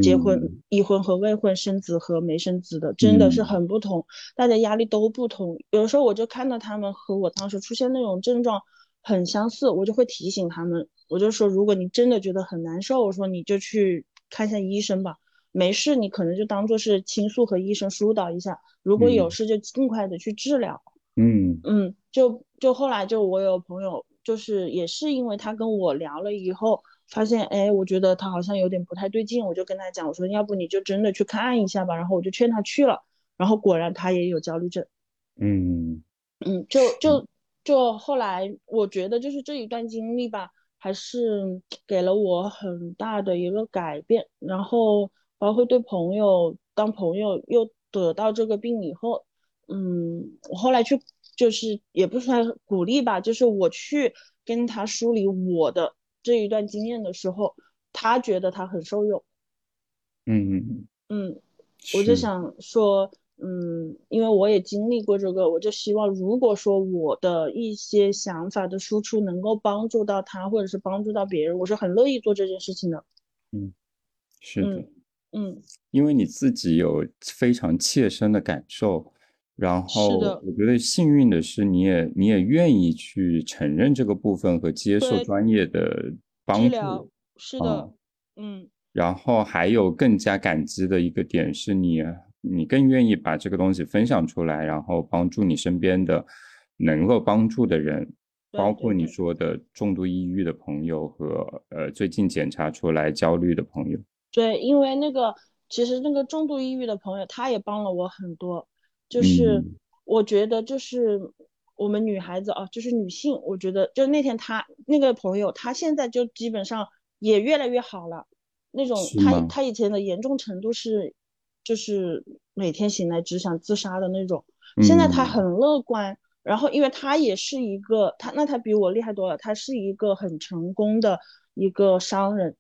S2: 结婚、
S1: 嗯
S2: 已婚和未婚，生子和没生子的，真的是
S1: 嗯
S2: 很不同，大家压力都不同。有时候我就看到他们和我当时出现那种症状很相似，我就会提醒他们，我就说，如果你真的觉得很难受，我说你就去看一下医生吧。没事，你可能就当做是倾诉和医生疏导一下，如果有
S1: 嗯
S2: 事就尽快的去治疗。
S1: 嗯
S2: 嗯，就就后来就我有朋友，就是也是因为他跟我聊了以后，发现哎，我觉得他好像有点不太对劲，我就跟他讲，我说要不你就真的去看一下吧，然后我就劝他去了，然后果然他也有焦虑症。
S1: 嗯
S2: 嗯，就就就后来我觉得就是这一段经历吧，还是给了我很大的一个改变，然后包括对朋友，当朋友又得到这个病以后，嗯，我后来去就是也不算鼓励吧，就是我去跟他梳理我的这一段经验的时候，他觉得他很受用，
S1: 嗯，
S2: 嗯嗯。我就想说，嗯，因为我也经历过这个，我就希望，如果说我的一些想法的输出能够帮助到他，或者是帮助到别人，我是很乐意做这件事情的。
S1: 嗯是的。
S2: 嗯嗯，
S1: 因为你自己有非常切身的感受，然后我觉得幸运的是，你也你也愿意去承认这个部分和接受专业的帮助，
S2: 是
S1: 啊
S2: 的，嗯
S1: 然后还有更加感激的一个点是你你更愿意把这个东西分享出来，然后帮助你身边的能够帮助的人，包括你说的重度抑郁的朋友和呃最近检查出来焦虑的朋友，
S2: 对，因为那个其实那个重度抑郁的朋友，他也帮了我很多，就是
S1: 嗯。
S2: 我觉得就是我们女孩子啊，就是女性，我觉得就那天他那个朋友，他现在就基本上也越来越好了。那种他他以前的严重程度是，就是每天醒来只想自杀的那种。现在他很乐观，然后因为他也是一个他那他比我厉害多了，他是一个很成功的一个商人。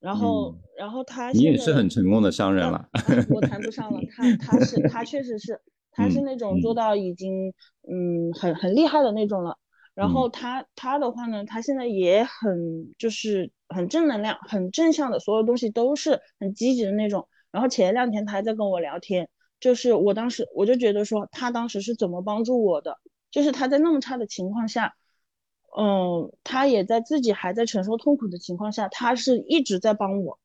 S2: 然后然后他
S1: 你也是很成功的商人了。
S2: 我谈不上了，他他是他确实是。他是那种做到已经嗯很很厉害的那种了，然后他他的话呢，他现在也很就是很正能量、很正向的，所有东西都是很积极的那种。然后前两天他还在跟我聊天，就是我当时我就觉得说他当时是怎么帮助我的，就是他在那么差的情况下，嗯，他也在自己还在承受痛苦的情况下，他是一直在帮我。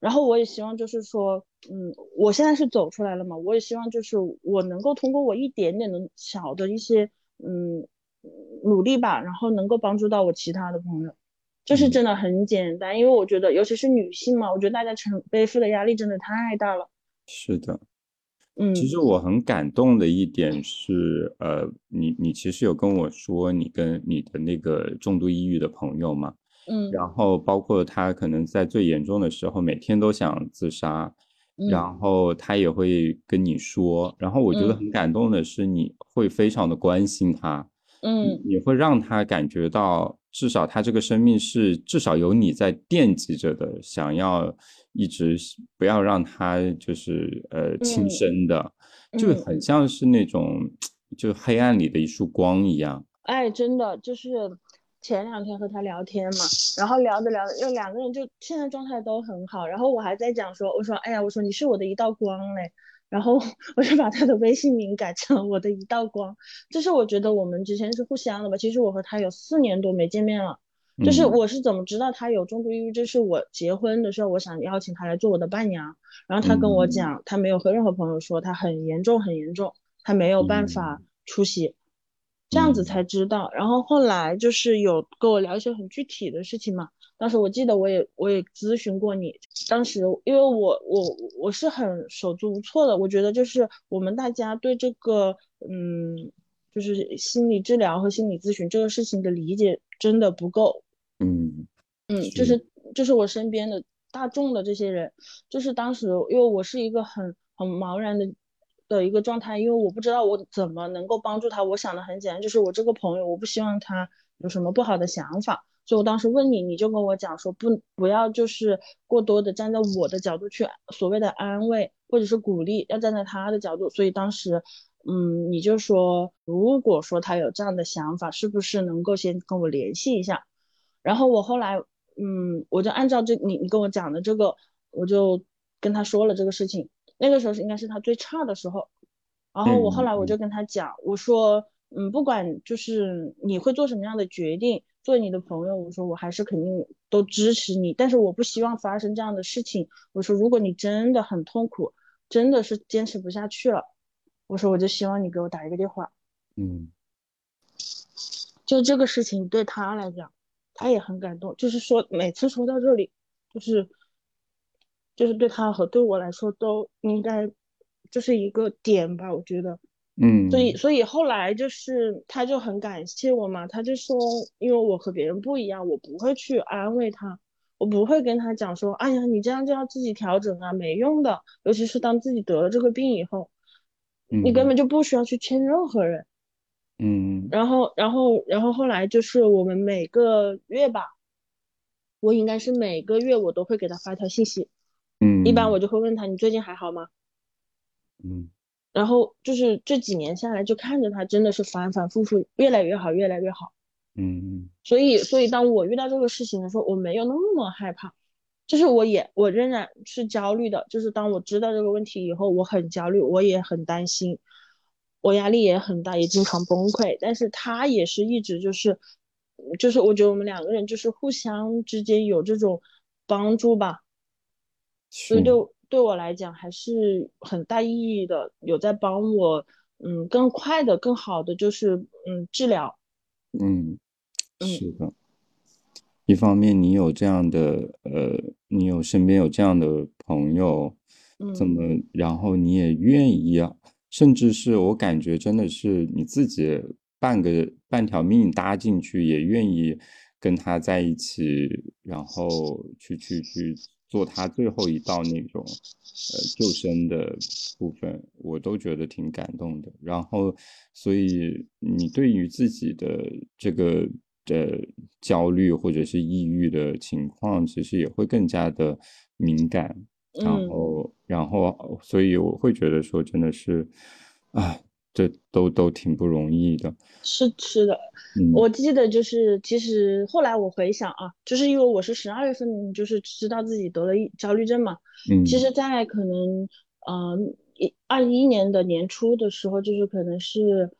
S2: 然后我也希望就是说，嗯，我现在是走出来了嘛，我也希望就是我能够通过我一点点的小的一些，嗯，努力吧，然后能够帮助到我其他的朋友，就是真的很简单，因为我觉得尤其是女性嘛，我觉得大家承背负的压力真的太大了。
S1: 是的，
S2: 嗯，
S1: 其实我很感动的一点是，呃，你你其实有跟我说你跟你的那个重度抑郁的朋友嘛。
S2: 嗯，
S1: 然后包括他可能在最严重的时候，每天都想自杀，然后他也会跟你说，然后我觉得很感动的是，你会非常的关心他，
S2: 嗯，
S1: 你会让他感觉到，至少他这个生命是至少有你在惦记着的，想要一直不要让他就是呃轻生的，就很像是那种就黑暗里的一束光一样。
S2: 哎，真的就是。前两天和他聊天嘛，然后聊着聊着，又两个人就现在状态都很好。然后我还在讲说，我说，哎呀，我说你是我的一道光嘞。然后我就把他的微信名改成了我的一道光。就是我觉得我们之前是互相的吧。其实我和他有四年多没见面了。就是我是怎么知道他有重度抑郁？症是我结婚的时候，我想邀请他来做我的伴娘，然后他跟我讲，他没有和任何朋友说，他很严重很严重，他没有办法出席。这样子才知道，然后后来就是有跟我聊一些很具体的事情嘛。当时我记得我也我也咨询过你，当时因为我我我是很手足无措的，我觉得就是我们大家对这个嗯，就是心理治疗和心理咨询这个事情的理解真的不够。
S1: 嗯
S2: 嗯，就是就是我身边的大众的这些人，就是当时因为我是一个很很茫然的。的一个状态，因为我不知道我怎么能够帮助他。我想的很简单，就是我这个朋友，我不希望他有什么不好的想法，所以我当时问你，你就跟我讲说，不不要就是过多的站在我的角度去所谓的安慰或者是鼓励，要站在他的角度。所以当时，嗯，你就说，如果说他有这样的想法，是不是能够先跟我联系一下？然后我后来，嗯，我就按照这你你跟我讲的这个，我就跟他说了这个事情。那个时候是应该是他最差的时候，然后我后来我就跟他讲，我说，嗯，不管就是你会做什么样的决定，作为你的朋友，我说我还是肯定都支持你，但是我不希望发生这样的事情。我说如果你真的很痛苦，真的是坚持不下去了，我说我就希望你给我打一个电话。
S1: 嗯，
S2: 就这个事情对他来讲，他也很感动，就是说每次说到这里，就是。就是对他和对我来说都应该就是一个点吧，我觉得，
S1: 嗯，
S2: 所以所以后来就是他就很感谢我嘛，他就说，因为我和别人不一样，我不会去安慰他，我不会跟他讲说，哎呀，你这样就要自己调整啊，没用的，尤其是当自己得了这个病以后，你根本就不需要去劝任何人，
S1: 嗯，
S2: 然后然后然后后来就是我们每个月吧，我应该是每个月我都会给他发条信息。
S1: 嗯，
S2: 一般我就会问他，你最近还好吗？
S1: 嗯，
S2: 然后就是这几年下来，就看着他真的是反反复复越来越好，越来越好。
S1: 嗯，
S2: 所以所以当我遇到这个事情的时候，我没有那么害怕，就是我也我仍然是焦虑的，就是当我知道这个问题以后，我很焦虑，我也很担心，我压力也很大，也经常崩溃。但是他也是一直就是就是我觉得我们两个人就是互相之间有这种帮助吧。所以对对我来讲还是很大意义的，有在帮我，嗯，更快的、更好的就是嗯治疗。
S1: 嗯，是的。一方面你有这样的呃，你有身边有这样的朋友，怎么，然后你也愿意啊，甚至是我感觉真的是你自己半个半条命搭进去，也愿意跟他在一起，然后去去去做他最后一道那种呃救生的部分，我都觉得挺感动的。然后，所以你对于自己的这个的焦虑或者是抑郁的情况，其实也会更加的敏感。然后，然后，所以我会觉得说，真的是，啊，这都都挺不容易的。
S2: 是是的，我记得就是，其实后来我回想啊，就是因为我是十二月份就是知道自己得了焦虑症嘛。
S1: 嗯。
S2: 其实，在可能，呃，一二一年的年初的时候，就是可能是，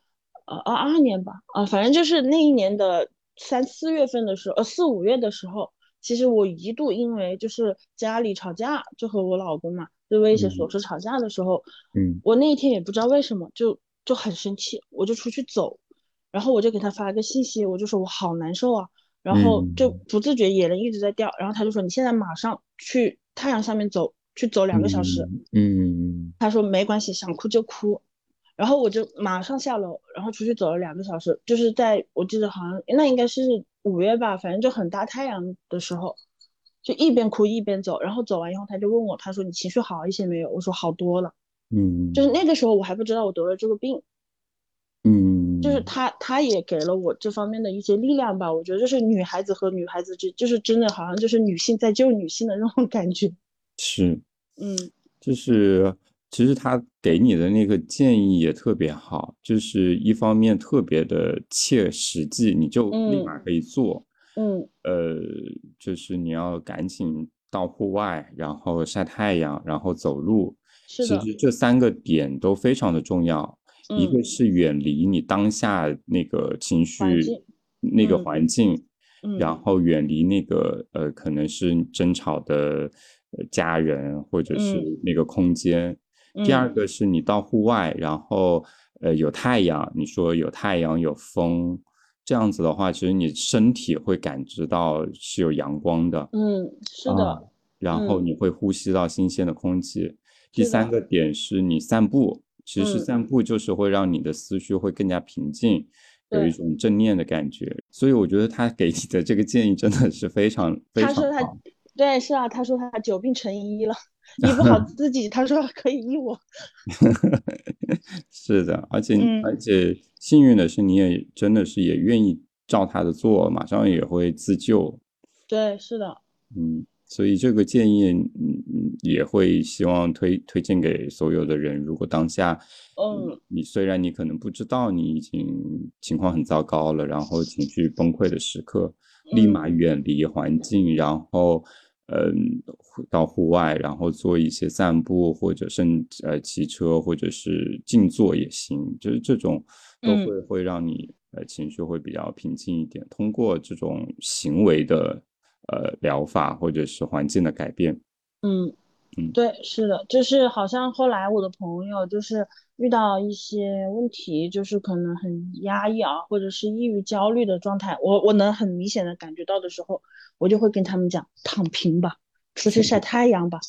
S2: 呃，二二年吧，啊，反正就是那一年的三四月份的时候，呃，四五月的时候。其实我一度因为就是家里吵架，就和我老公嘛，就为一些琐事吵架的时候，
S1: 嗯，
S2: 我那一天也不知道为什么就就很生气，我就出去走，然后我就给他发了个信息，我就说我好难受啊，然后就不自觉眼泪一直在掉，然后他就说你现在马上去太阳下面走，去走两个小时，
S1: 嗯，
S2: 他说没关系，想哭就哭，然后我就马上下楼，然后出去走了两个小时，就是在我记得好像那应该是。五月吧，反正就很大太阳的时候，就一边哭一边走，然后走完以后，他就问我，他说你情绪好一些没有？我说好多了。
S1: 嗯，
S2: 就是那个时候我还不知道我得了这个病。
S1: 嗯，
S2: 就是他他也给了我这方面的一些力量吧。我觉得就是女孩子和女孩子之，就是真的好像就是女性在救女性的那种感觉。
S1: 是，
S2: 嗯，
S1: 就是。其实他给你的那个建议也特别好，就是一方面特别的切实际，你就立马可以做。
S2: 嗯，
S1: 呃，就是你要赶紧到户外，然后晒太阳，然后走路。
S2: 是的。
S1: 其实这三个点都非常的重要。一个是远离你当下那个情绪、那个环境，然后远离那个呃可能是争吵的家人或者是那个空间。第二个是你到户外，然后呃有太阳，你说有太阳有风，这样子的话，其实你身体会感知到是有阳光的，
S2: 嗯，是的，
S1: 然后你会呼吸到新鲜的空气。第三个点是你散步，其实散步就是会让你的思绪会更加平静，有一种正念的感觉。所以我觉得他给你的这个建议真的是非常非常好。
S2: 对，是啊，他说他久病成医了。医不好自己，他说可以医我。
S1: 是的，而且而且幸运的是，你也真的是也愿意照他的做，马上也会自救。
S2: 对，是的。
S1: 嗯，所以这个建议，嗯，也会希望推推荐给所有的人。如果当下，
S2: 嗯，
S1: 你虽然你可能不知道你已经情况很糟糕了，然后情绪崩溃的时刻，立马远离环境，然后。嗯，到户外，然后做一些散步，或者甚呃骑车，或者是静坐也行，就是这种都会会让你呃情绪会比较平静一点。通过这种行为的呃疗法，或者是环境的改变，
S2: 嗯
S1: 嗯，
S2: 对，是的，就是好像后来我的朋友就是遇到一些问题，就是可能很压抑啊，或者是抑郁、焦虑的状态，我我能很明显的感觉到的时候。我就会跟他们讲躺平吧，出去晒太阳吧。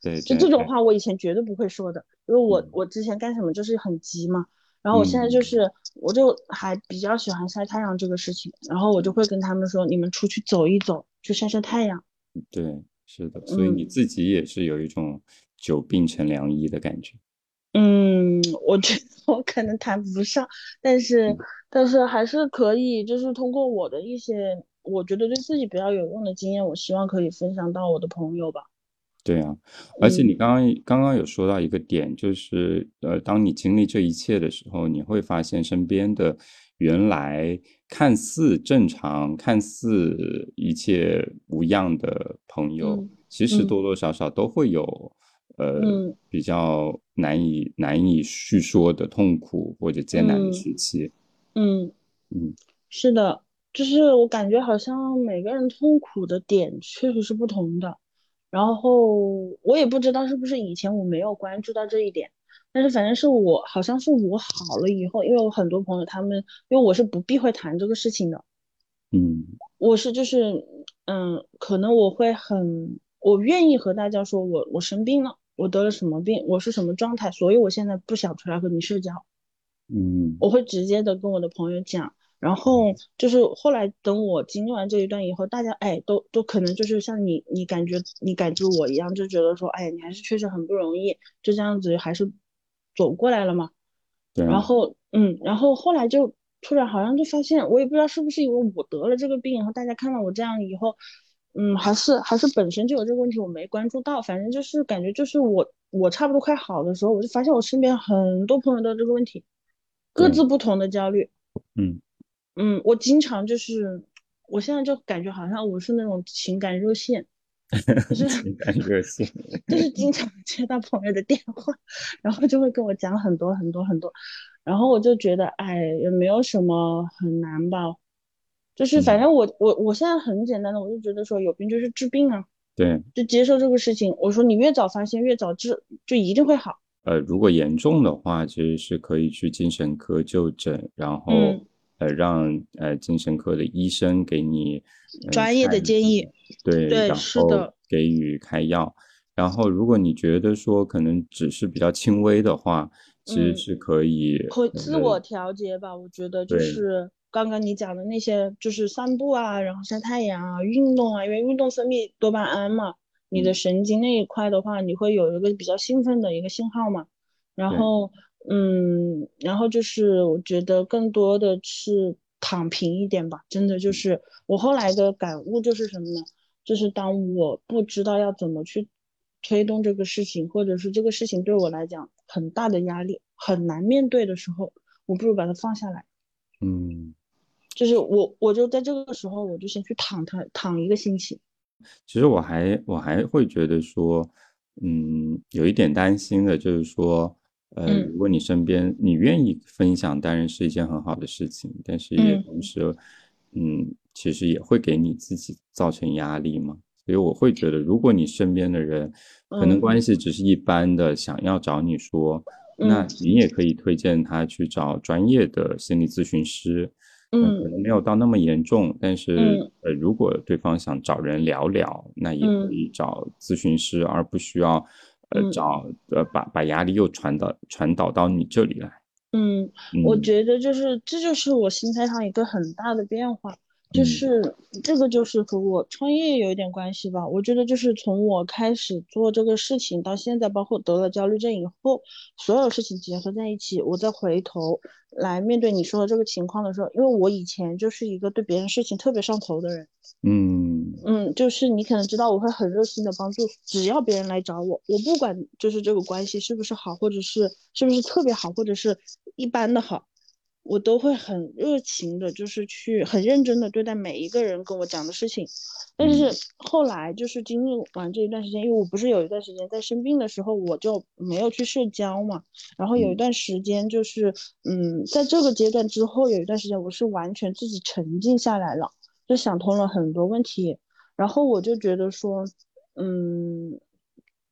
S1: 对，
S2: 就这种话，我以前绝对不会说的，因为我我之前干什么就是很急嘛。然后我现在就是，我就还比较喜欢晒太阳这个事情。然后我就会跟他们说，你们出去走一走，去晒晒太阳。
S1: 对，是的。所以你自己也是有一种久病成良医的感觉。
S2: 嗯，我觉得我可能谈不上，但是但是还是可以，就是通过我的一些。我觉得对自己比较有用的经验，我希望可以分享到我的朋友吧。
S1: 对啊，而且你刚刚刚刚有说到一个点，就是呃，当你经历这一切的时候，你会发现身边的原来看似正常、看似一切无恙的朋友，其实多多少少都会有呃比较难以难以叙说的痛苦或者艰难的时期。
S2: 嗯
S1: 嗯，
S2: 是的。就是我感觉好像每个人痛苦的点确实是不同的，然后我也不知道是不是以前我没有关注到这一点，但是反正是我好像是我好了以后，因为我很多朋友他们，因为我是不避讳谈这个事情的，
S1: 嗯，
S2: 我是就是嗯，可能我会很我愿意和大家说我我生病了，我得了什么病，我是什么状态，所以我现在不想出来和你社交。
S1: 嗯，
S2: 我会直接的跟我的朋友讲，然后就是后来等我经历完这一段以后，大家哎都都可能就是像你你感觉你感觉我一样，就觉得说哎你还是确实很不容易，就这样子还是走过来了嘛。
S1: 对。
S2: 然后嗯，然后后来就突然好像就发现，我也不知道是不是因为我得了这个病，然后大家看到我这样以后，嗯，还是还是本身就有这个问题，我没关注到，反正就是感觉就是我我差不多快好的时候，我就发现我身边很多朋友都有这个问题。各自不同的焦虑，
S1: 嗯
S2: 嗯，我经常就是，我现在就感觉好像我是那种情感热线，就是
S1: 情感热线，
S2: 就是经常接到朋友的电话，然后就会跟我讲很多很多很多，然后我就觉得，哎，也没有什么很难吧，就是反正我我我现在很简单的，我就觉得说有病就是治病啊，
S1: 对，
S2: 就接受这个事情，我说你越早发现越早治，就一定会好。
S1: 呃，如果严重的话，其实是可以去精神科就诊，然后呃让呃精神科的医生给你
S2: 专业的建议，
S1: 对，
S2: 对，是的，
S1: 给予开药。然后如果你觉得说可能只是比较轻微的话，其实是可以
S2: 可自我调节吧。我觉得就是刚刚你讲的那些，就是散步啊，然后晒太阳啊，运动啊，因为运动分泌多巴胺嘛。你的神经那一块的话，你会有一个比较兴奋的一个信号嘛？然后，嗯，然后就是我觉得更多的是躺平一点吧。真的就是我后来的感悟就是什么呢？就是当我不知道要怎么去推动这个事情，或者是这个事情对我来讲很大的压力，很难面对的时候，我不如把它放下来。
S1: 嗯，
S2: 就是我我就在这个时候，我就先去躺它躺一个星期。
S1: 其实我还我还会觉得说，嗯，有一点担心的，就是说，呃，如果你身边你愿意分享，当然是一件很好的事情，但是也同时，嗯，其实也会给你自己造成压力嘛。所以我会觉得，如果你身边的人可能关系只是一般的，想要找你说，那你也可以推荐他去找专业的心理咨询师。
S2: 嗯，
S1: 可能没有到那么严重，但是呃，如果对方想找人聊聊，那也可以找咨询师，而不需要呃找呃把把压力又传导传导到你这里来。
S2: 嗯，我觉得就是这就是我心态上一个很大的变化。就是这个，就是和我创业有一点关系吧。我觉得就是从我开始做这个事情到现在，包括得了焦虑症以后，所有事情结合在一起，我再回头来面对你说的这个情况的时候，因为我以前就是一个对别人事情特别上头的人。
S1: 嗯
S2: 嗯，就是你可能知道我会很热心的帮助，只要别人来找我，我不管就是这个关系是不是好，或者是是不是特别好，或者是一般的好。我都会很热情的，就是去很认真的对待每一个人跟我讲的事情。但是后来就是经历完这一段时间，因为我不是有一段时间在生病的时候，我就没有去社交嘛。然后有一段时间就是，嗯，在这个阶段之后，有一段时间我是完全自己沉静下来了，就想通了很多问题。然后我就觉得说，嗯，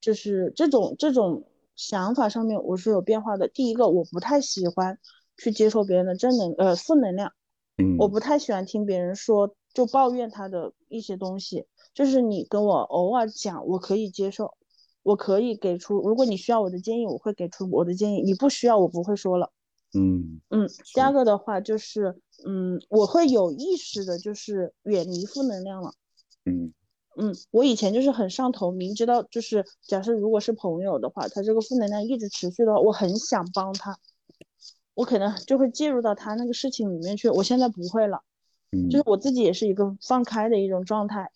S2: 就是这种这种想法上面我是有变化的。第一个，我不太喜欢。去接受别人的正能呃负能量，
S1: 嗯，
S2: 我不太喜欢听别人说就抱怨他的一些东西，就是你跟我偶尔讲，我可以接受，我可以给出，如果你需要我的建议，我会给出我的建议，你不需要我不会说了，
S1: 嗯
S2: 嗯，第二个的话就是嗯，我会有意识的，就是远离负能量了，
S1: 嗯。
S2: 嗯，我以前就是很上头，明知道就是假设如果是朋友的话，他这个负能量一直持续的话，我很想帮他。我可能就会介入到他那个事情里面去，我现在不会了，嗯。就是我自己也是一个放开的一种状态，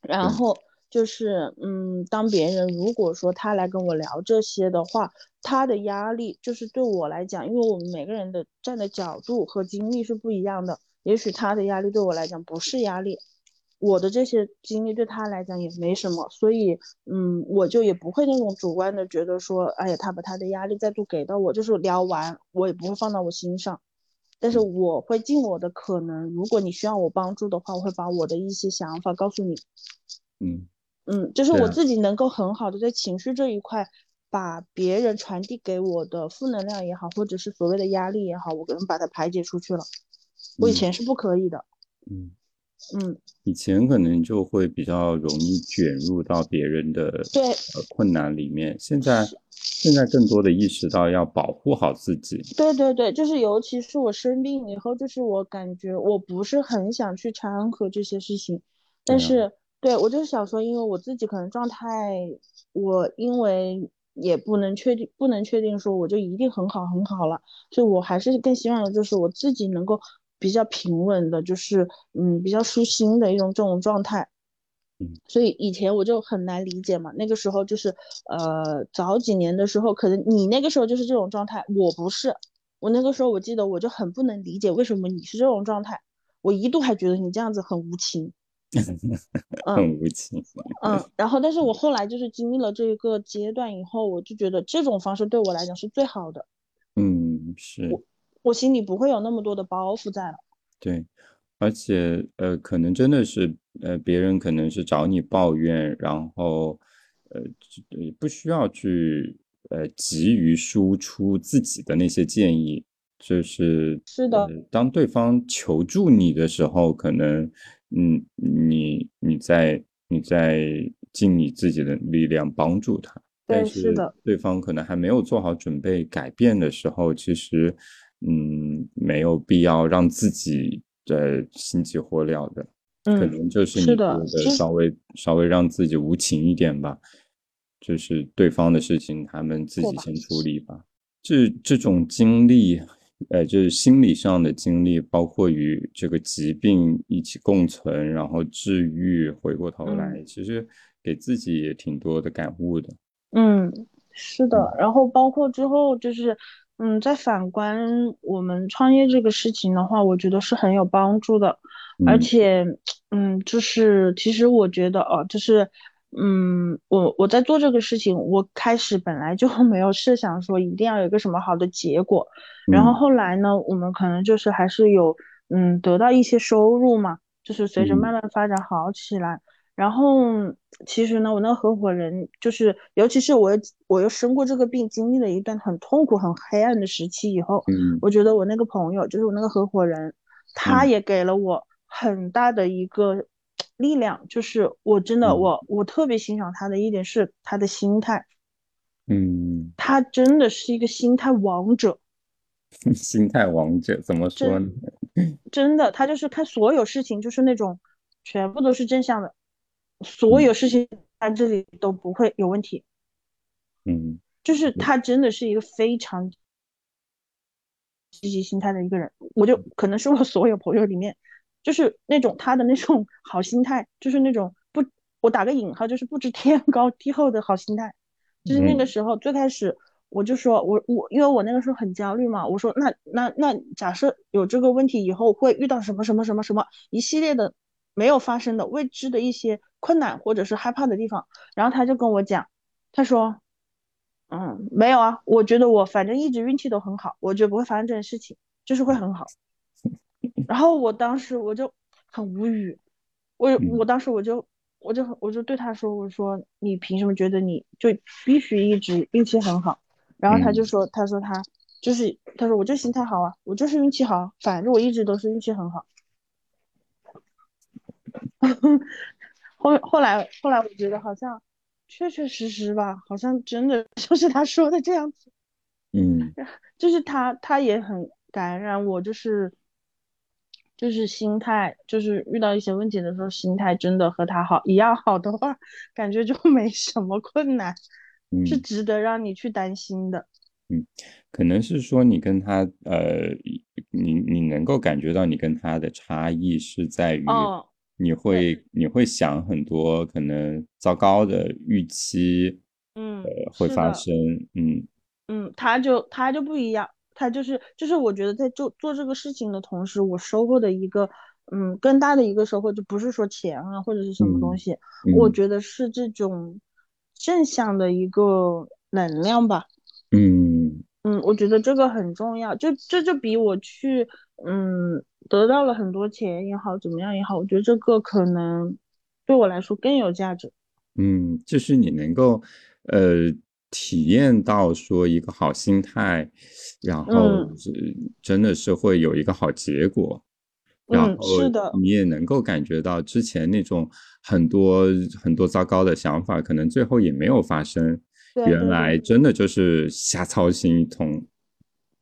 S2: 然后就是嗯，当别人如果说他来跟我聊这些的话，他的压力就是对我来讲，因为我们每个人的站的角度和经历是不一样的，也许他的压力对我来讲不是压力。我的这些经历对他来讲也没什么，所以，嗯，我就也不会那种主观的觉得说，哎呀，他把他的压力再度给到我，就是聊完我也不会放到我心上，但是我会尽我的可能，如果你需要我帮助的话，我会把我的一些想法告诉你，
S1: 嗯。
S2: 嗯，就是我自己能够很好的在情绪这一块，把别人传递给我的负能量也好，或者是所谓的压力也好，我可能把它排解出去了，我以前是不可以的，
S1: 嗯。
S2: 嗯，
S1: 以前可能就会比较容易卷入到别人的
S2: 对。
S1: 呃困难里面，现在现在更多的意识到要保护好自己。
S2: 对对对，就是尤其是我生病以后，就是我感觉我不是很想去掺和这些事情，但是对我就是想说，因为我自己可能状态，我因为也不能确定，不能确定说我就一定很好很好了，所以我还是更希望的就是我自己能够比较平稳的，就是嗯比较舒心的一种这种状态。
S1: 嗯
S2: 所以以前我就很难理解嘛，那个时候就是呃早几年的时候，可能你那个时候就是这种状态，我不是。我那个时候我记得我就很不能理解为什么你是这种状态，我一度还觉得你这样子很无情。嗯
S1: 很无情。
S2: 嗯，然后但是我后来就是经历了这一个阶段以后，我就觉得这种方式对我来讲是最好的，
S1: 嗯，是。
S2: 我心里不会有那么多的包袱在了。
S1: 对，而且呃，可能真的是呃，别人可能是找你抱怨，然后呃，也不需要去呃急于输出自己的那些建议，就是
S2: 是的
S1: 呃，当对方求助你的时候，可能嗯，你你在你在尽你自己的力量帮助他。但
S2: 是的
S1: 对方可能还没有做好准备改变的时候，其实，嗯，没有必要让自己的心急火燎的，可
S2: 嗯，
S1: 能就是你
S2: 是的
S1: 说的
S2: 就是
S1: 稍微稍微让自己无情一点吧，就是对方的事情他们自己先处理吧。这这种经历，呃，就是心理上的经历，包括与这个疾病一起共存，然后治愈，回过头来，其实给自己也挺多的感悟的。
S2: 嗯，是的，然后包括之后就是，嗯，再反观我们创业这个事情的话，我觉得是很有帮助的，而
S1: 嗯。
S2: 且，嗯，就是其实我觉得哦，就是，嗯，我我在做这个事情，我开始本来就没有设想说一定要有一个什么好的结果，然后
S1: 嗯。
S2: 后来呢，我们可能就是还是有，嗯，得到一些收入嘛，就是随着
S1: 嗯。
S2: 慢慢发展好起来。然后其实呢，我那个合伙人就是，尤其是我又我又生过这个病，经历了一段很痛苦、很黑暗的时期以后，
S1: 嗯。
S2: 我觉得我那个朋友，就是我那个合伙人，他
S1: 嗯。
S2: 也给了我很大的一个力量，就是我真的
S1: 嗯。
S2: 我我特别欣赏他的一点是他的心态，
S1: 嗯，
S2: 他真的是一个心态王者，
S1: 心态王者怎么说呢？
S2: 真的，他就是看所有事情就是那种全部都是正向的，所
S1: 嗯
S2: 有事情在这里都不会有问题。
S1: 嗯
S2: 就是他真的是一个非常积极心态的一个人，我就可能是我所有朋友里面，就是那种他的那种好心态，就是那种不，我打个引号，就是不知天高地厚的好心态。就是那个
S1: 嗯
S2: 时候最开始，我就说我我因为我那个时候很焦虑嘛，我说那那那假设有这个问题以后会遇到什么什么什么什么一系列的没有发生的未知的一些困难或者是害怕的地方，然后他就跟我讲，他说。嗯，没有啊，我觉得我反正一直运气都很好，我觉得不会发生这件事情，就是会很好。然后我当时我就很无语，我我
S1: 嗯
S2: 当时我就我就我就对他说，我说你凭什么觉得你就必须一直运气很好？然后他就
S1: 嗯
S2: 说，他说他就是他说我就心态好啊，我就是运气好，反正我一直都是运气很好。后后来后来我觉得好像确确实实吧，好像真的 就是他说的这样子，
S1: 嗯
S2: 就是他他也很感染我，就是就是心态，就是遇到一些问题的时候，心态真的和他好一样好的话，感觉就 没什么困难，是
S1: 嗯
S2: 值得让你去担心的。
S1: 嗯，可能是说你跟他呃，你你能够感觉到你跟他的差异是在于
S2: 哦，
S1: 你，会你会想很多可能糟糕的预期，
S2: 嗯，
S1: 呃，会。发生，嗯
S2: 嗯，他就他就不一样，他就是就是我觉得在做做这个事情的同时，我收获的一个嗯更大的一个收获，就不是说钱啊或者是什么东
S1: 嗯
S2: 西，我
S1: 嗯
S2: 觉得是这种正向的一个能量吧。
S1: 嗯
S2: 嗯，我觉得这个很重要，就这就比我去嗯得到了很多钱也好，怎么样也好，我觉得这个可能对我来说更有价值。
S1: 嗯，就是你能够呃体验到说一个好心态，然后
S2: 嗯。
S1: 是真的是会有一个好结果。然后
S2: 是的，
S1: 你也能够感觉到之前那种很多很多糟糕的想法，可能最后也没有发生。原来真的就是瞎操心一通。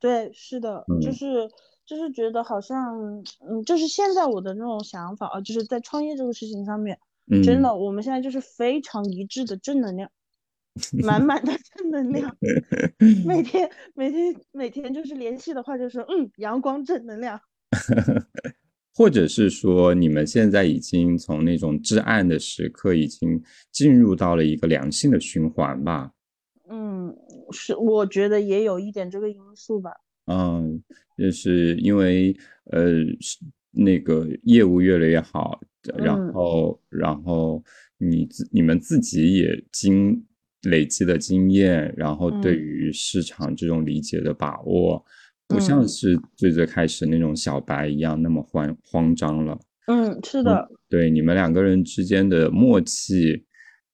S2: 对，是的，就是就是觉得好像，嗯，就是现在我的那种想法啊，就是在创业这个事情上面，真的，我们现在就是非常一致的正能量，满满的正能量，每 天每天每天就是联系的话，就是嗯，阳光正能量。
S1: 或者是说，你们现在已经从那种至暗的时刻，已经进入到了一个良性的循环吧？
S2: 嗯，是，我觉得也有一点这个因素吧。
S1: 嗯，就是因为呃，那个业务越来越好，然后然后你自你们自己也经累积的经验，然后对于市场这种理解的把握。不像是最最开始那种小白一样那么慌慌张了。
S2: 嗯，是的。
S1: 对，你们两个人之间的默契，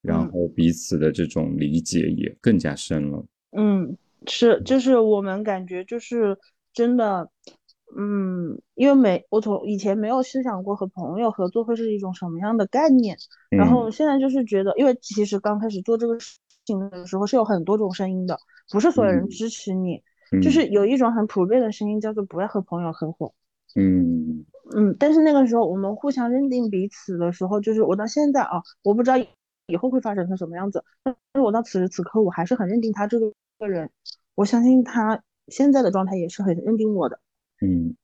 S1: 然后彼此的这种理解也更加深了。
S2: 嗯，是，就是我们感觉就是真的，嗯，因为没我从以前没有思想过和朋友合作会是一种什么样的概念，然后现在就是觉得，因为其实刚开始做这个事情的时候是有很多种声音的，不是所有人支持你。就是有一种很普遍的声音，叫做不要和朋友合伙。
S1: 嗯
S2: 嗯，但是那个时候我们互相认定彼此的时候，就是我到现在啊，我不知道以后会发展成什么样子，但是我到此时此刻，我还是很认定他这个个人，我相信他现在的状态也是很认定我的。
S1: 嗯，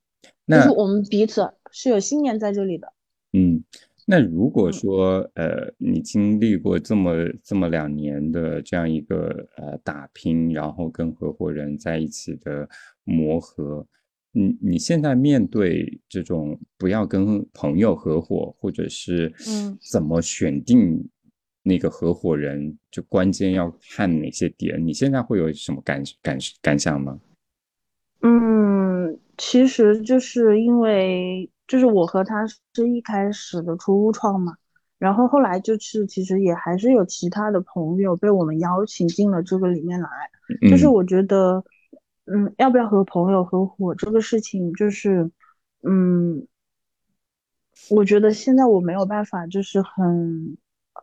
S2: 就是我们彼此是有信念在这里的。
S1: 嗯。那如果说，呃，你经历过这么这么两年的这样一个呃打拼，然后跟合伙人在一起的磨合，你你现在面对这种不要跟朋友合伙，或者是
S2: 嗯
S1: 怎么选定那个合伙人，就关键要看哪些点？你现在会有什么感感感想吗？
S2: 嗯，其实就是因为。就是我和他是一开始的初创嘛，然后后来就是其实也还是有其他的朋友被我们邀请进了这个里面来。就是我觉得，嗯，要不要和朋友合伙这个事情，就是，嗯，我觉得现在我没有办法，就是很、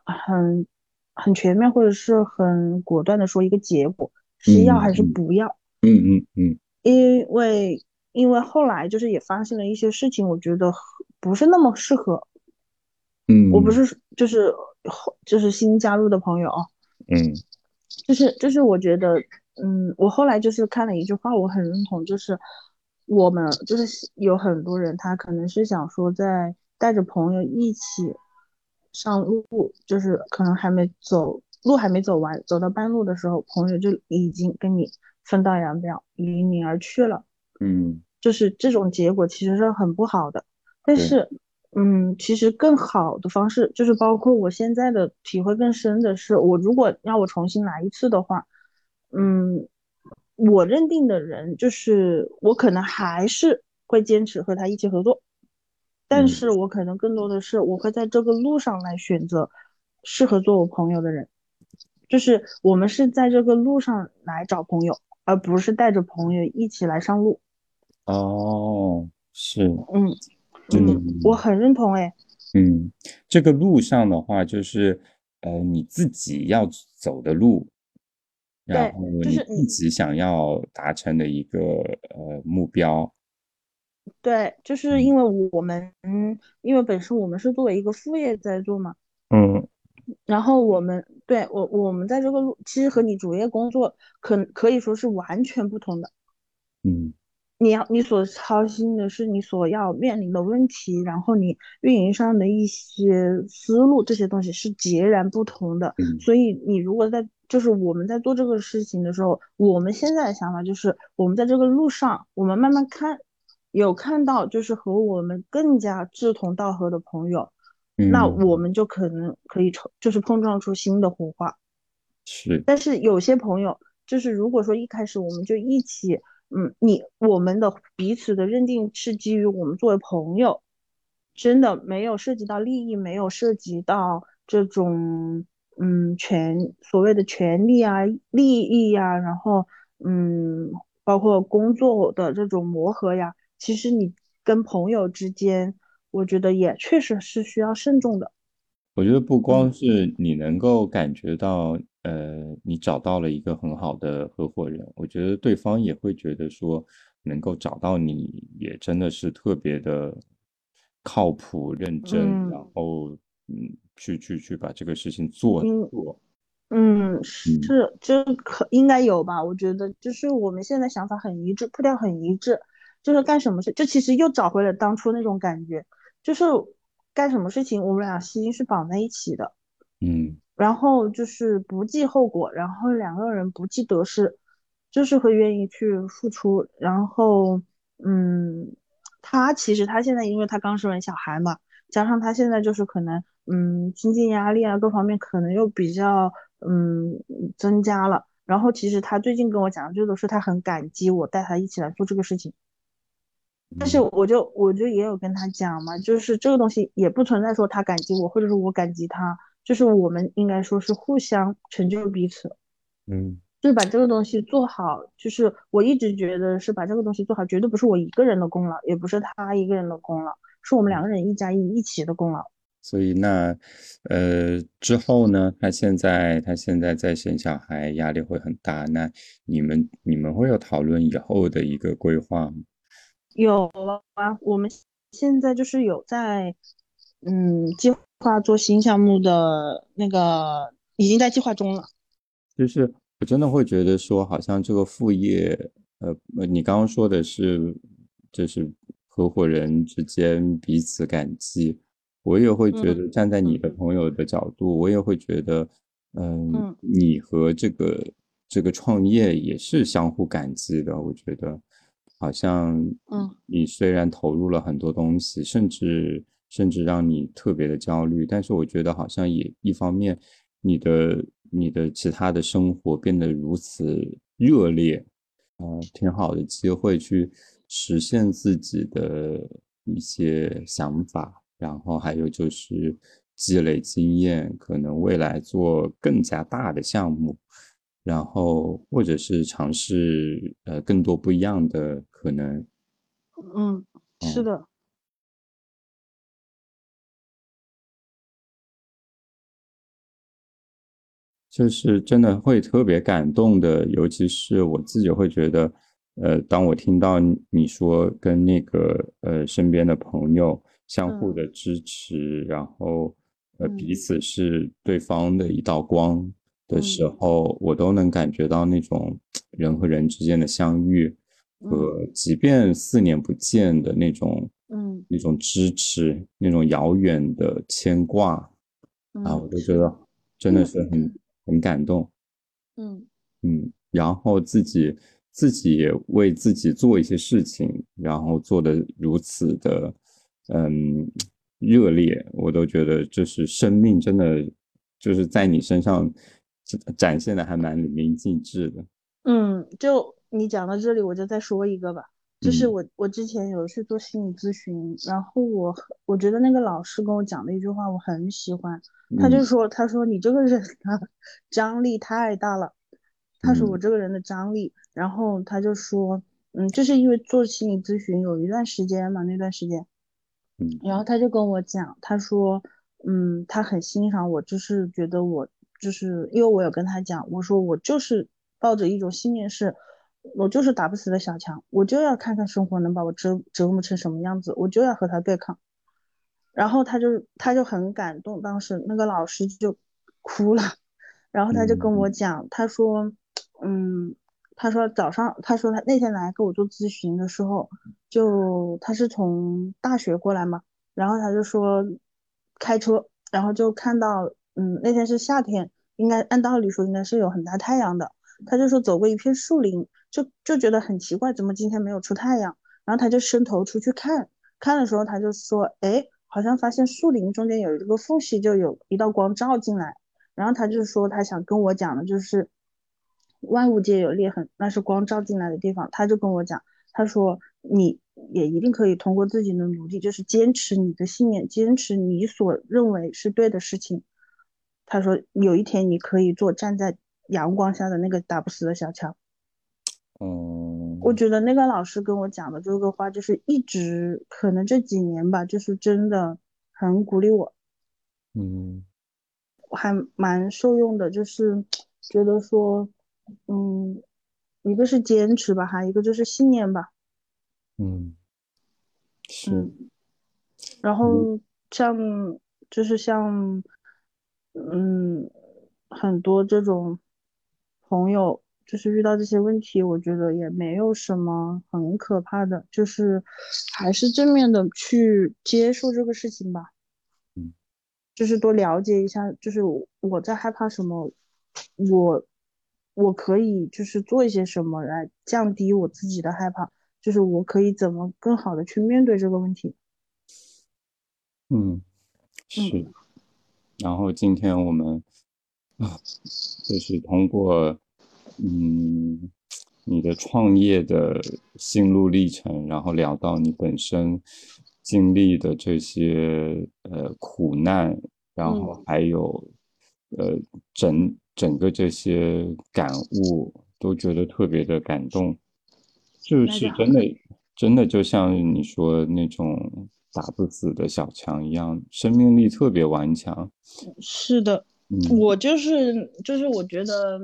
S2: 很、很全面或者是很果断的说一个结果是要还是不要。
S1: 嗯嗯嗯，
S2: 因为。因为后来就是也发生了一些事情，我觉得不是那么适合。
S1: 嗯，
S2: 我不是就是就是新加入的朋友啊。
S1: 嗯，
S2: 就是就是我觉得，嗯，我后来就是看了一句话，我很认同，就是我们就是有很多人他可能是想说，在带着朋友一起上路，就是可能还没走路还没走完，走到半路的时候，朋友就已经跟你分道扬镳，离你而去了。
S1: 嗯，
S2: 就是这种结果其实是很不好的，但是，嗯，其实更好的方式就是包括我现在的体会更深的是，我如果让我重新来一次的话，嗯，我认定的人就是我可能还是会坚持和他一起合作，但是我可能更多的是我会在这个路上来选择适合做我朋友的人，就是我们是在这个路上来找朋友，而不是带着朋友一起来上路。
S1: 哦，是，
S2: 嗯嗯，我很认同哎，
S1: 嗯，这个路上的话，就是呃你自己要走的路，然后你自己想要达成的一个呃目标，
S2: 对，就是因为我们，因为本身我们是作为一个副业在做嘛，
S1: 嗯，
S2: 然后我们对我我们在这个路，其实和你主业工作可可以说是完全不同的，
S1: 嗯。
S2: 你要你所操心的是你所要面临的问题，然后你运营上的一些思路，这些东西是截然不同的。所以你如果在就是我们在做这个事情的时候，我们现在的想法就是我们在这个路上，我们慢慢看，有看到就是和我们更加志同道合的朋友，那我们就可能可以成就是碰撞出新的火花。
S1: 是，
S2: 但是有些朋友就是如果说一开始我们就一起。嗯，你我们的彼此的认定是基于我们作为朋友，真的没有涉及到利益，没有涉及到这种嗯权所谓的权利啊、利益呀，然后嗯包括工作的这种磨合呀，其实你跟朋友之间，我觉得也确实是需要慎重的。
S1: 我觉得不光是你能够感觉到，呃，你找到了一个很好的合伙人，我觉得对方也会觉得说，能够找到你也真的是特别的靠谱、认真，然后嗯，去去去把这个事情做做。
S2: 嗯，是，就可应该有吧？我觉得就是我们现在想法很一致，步调很一致，就是干什么事，就其实又找回了当初那种感觉，就是。干什么事情，我们俩心是绑在一起的，
S1: 嗯，
S2: 然后就是不计后果，然后两个人不计得失，就是会愿意去付出。然后，嗯，他其实他现在因为他刚生完小孩嘛，加上他现在就是可能，嗯，经济压力啊各方面可能又比较，嗯，增加了。然后其实他最近跟我讲，的最多是他很感激我带他一起来做这个事情。但是我就我就也有跟他讲嘛，就是这个东西也不存在说他感激我，或者是我感激他，就是我们应该说是互相成就彼此，
S1: 嗯，
S2: 就是把这个东西做好，就是我一直觉得是把这个东西做好，绝对不是我一个人的功劳，也不是他一个人的功劳，是我们两个人一加一一起的功劳。
S1: 所以那呃之后呢，他现在他现在在生小孩，压力会很大，那你们你们会有讨论以后的一个规划吗？
S2: 有了啊，我们现在就是有在，嗯，计划做新项目的那个，已经在计划中了。
S1: 就是我真的会觉得说，好像这个副业，呃，你刚刚说的是，就是合伙人之间彼此感激，我也会觉得站在你的朋友的角度，我也会觉得，嗯，你和这个这个创业也是相互感激的，我觉得。好像，
S2: 嗯，
S1: 你虽然投入了很多东西，甚至甚至让你特别的焦虑，但是我觉得好像也一方面，你的你的其他的生活变得如此热烈，啊，挺好的机会去实现自己的一些想法，然后还有就是积累经验，可能未来做更加大的项目。然后，或者是尝试呃更多不一样的可能。
S2: 嗯，是的。
S1: 就是真的会特别感动的，尤其是我自己会觉得，呃，当我听到你说跟那个呃身边的朋友相互的支持，然后呃彼此是对方的一道光。的时候，我都能感觉到那种人和人之间的相遇，和。即便四年不见的那种，
S2: 嗯，
S1: 那种支持，那种遥远的牵挂，啊，我都觉。得真的是很很感动，
S2: 嗯。
S1: 嗯，然后自己自己也为自己做一些事情，然后做的如此的，嗯，热烈，我都觉得就是生命真的就是在你身上。展现的还蛮淋漓尽致的。
S2: 嗯，就你讲到这里，我就再说一个吧。就是我我之前有去做心理咨询，然后我我觉得那个老师跟我讲的一句话我很喜欢，他就说他说你这个人啊张力太大了，他说我这个人的张力，然后他就说嗯，就是因为做心理咨询有一段时间嘛，那段时间，
S1: 嗯，
S2: 然后他就跟我讲，他说嗯，他很欣赏我，就是觉得我。就是因为我有跟他讲，我说我就是抱着一种信念，是我就是打不死的小强，我就要看看生活能把我折折磨成什么样子，我就要和他对抗。然后他就他就很感动，当时那个老师就哭了，然后他就跟我讲，他说，嗯，他说早上，他说他那天来给我做咨询的时候，就他是从大学过来嘛，然后他就说开车，然后就看到。嗯，那天是夏天，应该按道理说应该是有很大太阳的。他就说走过一片树林，就就觉得很奇怪，怎么今天没有出太阳？然后他就伸头出去看，看的时候他就说，哎，好像发现树林中间有一个缝隙，就有一道光照进来。然后他就说他想跟我讲的就是，万物皆有裂痕，那是光照进来的地方。他就跟我讲，他说你也一定可以通过自己的努力，就是坚持你的信念，坚持你所认为是对的事情。他说：“有一天你可以做站在阳光下的那个打不死的小强。”
S1: 嗯，
S2: 我觉得那个老师跟我讲的这个话，就是一直可能这几年吧，就是真的很鼓励我，
S1: 嗯。
S2: 我还蛮受用的，就是觉得说，嗯，一个是坚持吧，还有一个就是信念吧，
S1: 嗯，是，
S2: 嗯，然
S1: 嗯
S2: 后像就是像，嗯，很多这种朋友，就是遇到这些问题，我觉得也没有什么很可怕的，就是还是正面的去接受这个事情吧。
S1: 嗯
S2: 就是多了解一下，就是我我在害怕什么，我我可以就是做一些什么来降低我自己的害怕，就是我可以怎么更好的去面对这个问题。
S1: 嗯
S2: 嗯
S1: 是。然后今天我们啊，就是通过嗯你的创业的心路历程，然后聊到你本身经历的这些呃苦难，然后
S2: 嗯，
S1: 还有呃整整个这些感悟，都觉得特别的感动。就。是真的，真的就像你说那种打不死的小强一样，生命力特别顽强。
S2: 是的，
S1: 嗯
S2: 我就是就是我觉得，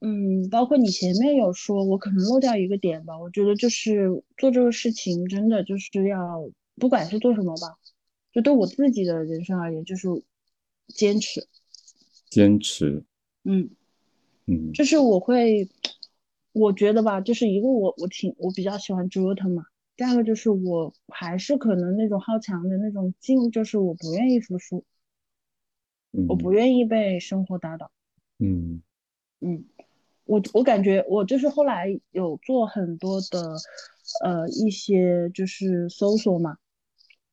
S2: 嗯，包括你前面有说，我可能漏掉一个点吧。我觉得就是做这个事情，真的就是要，不管是做什么吧，就对我自己的人生而言，就是坚持。
S1: 坚持，
S2: 嗯，
S1: 嗯
S2: 就是我会，我觉得吧，就是一个我我挺我比较喜欢折腾嘛，第二个就是我还是可能那种好强的那种劲，就是我不愿意服输，我
S1: 嗯
S2: 不愿意被生活打倒。
S1: 嗯
S2: 嗯。我我感觉我就是后来有做很多的呃一些就是搜索嘛，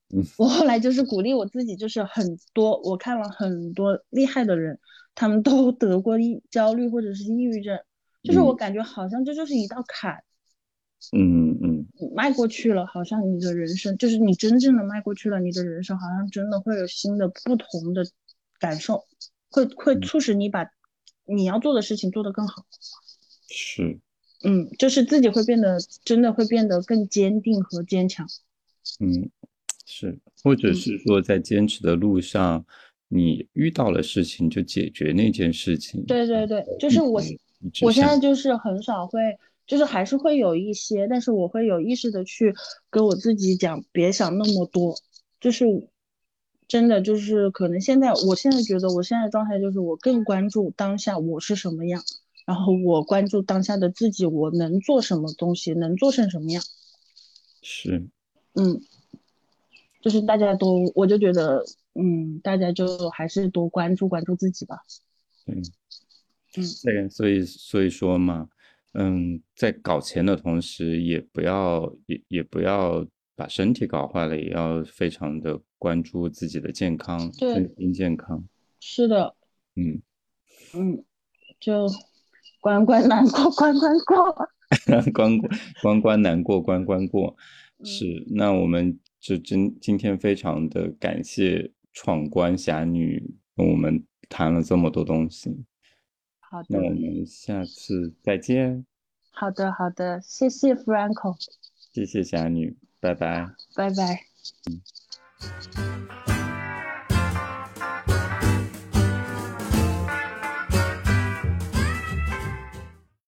S1: 嗯
S2: 我后来就是鼓励我自己，就是很多我看了很多厉害的人，他们都 得过抑焦虑或者是抑郁症，就是我
S1: 嗯
S2: 感觉好像这就是一道坎，
S1: 嗯嗯。
S2: 你迈过去了，好像你的人生就是你真正的迈过去了，你的人生好像真的会有新的不同的感受，会会
S1: 嗯，
S2: 促使你把你要做的事情做得更好。
S1: 是，
S2: 嗯，就是自己会变得真的会变得更坚定和坚强。
S1: 嗯是，或者
S2: 嗯，
S1: 是说在坚持的路上，你遇到了事情就解决那件事情，
S2: 对对对，就是我我现，在就是很少会，就是还是会有一些，但是我会有意识的去跟我自己讲，别想那么多，就是真的就是可能现在我现在觉得我现在状态就是我更关注当下我是什么样，然后我关注当下的自己，我能做什么东西，能做成什么样。
S1: 是，
S2: 嗯。就是大家都，我就觉得，嗯，大家就还是多关注关注自己吧。
S1: 对。
S2: 嗯，
S1: 对，所以所以说嘛，嗯，在搞钱的同时，也不要也也不要把身体搞坏了，也要非常的关注自己的健康，
S2: 对，
S1: 身心健康。
S2: 是的，
S1: 嗯，
S2: 嗯，就关关难过关 关过。
S1: 关过关关难过关关过，
S2: 嗯，
S1: 是。那我们就今今天非常的感谢闯关侠女跟我们谈了这么多东西，
S2: 好的
S1: 那我，们下次再见，
S2: 好的，好的，谢谢 Franco，
S1: 谢谢侠女，拜拜。
S2: 拜拜。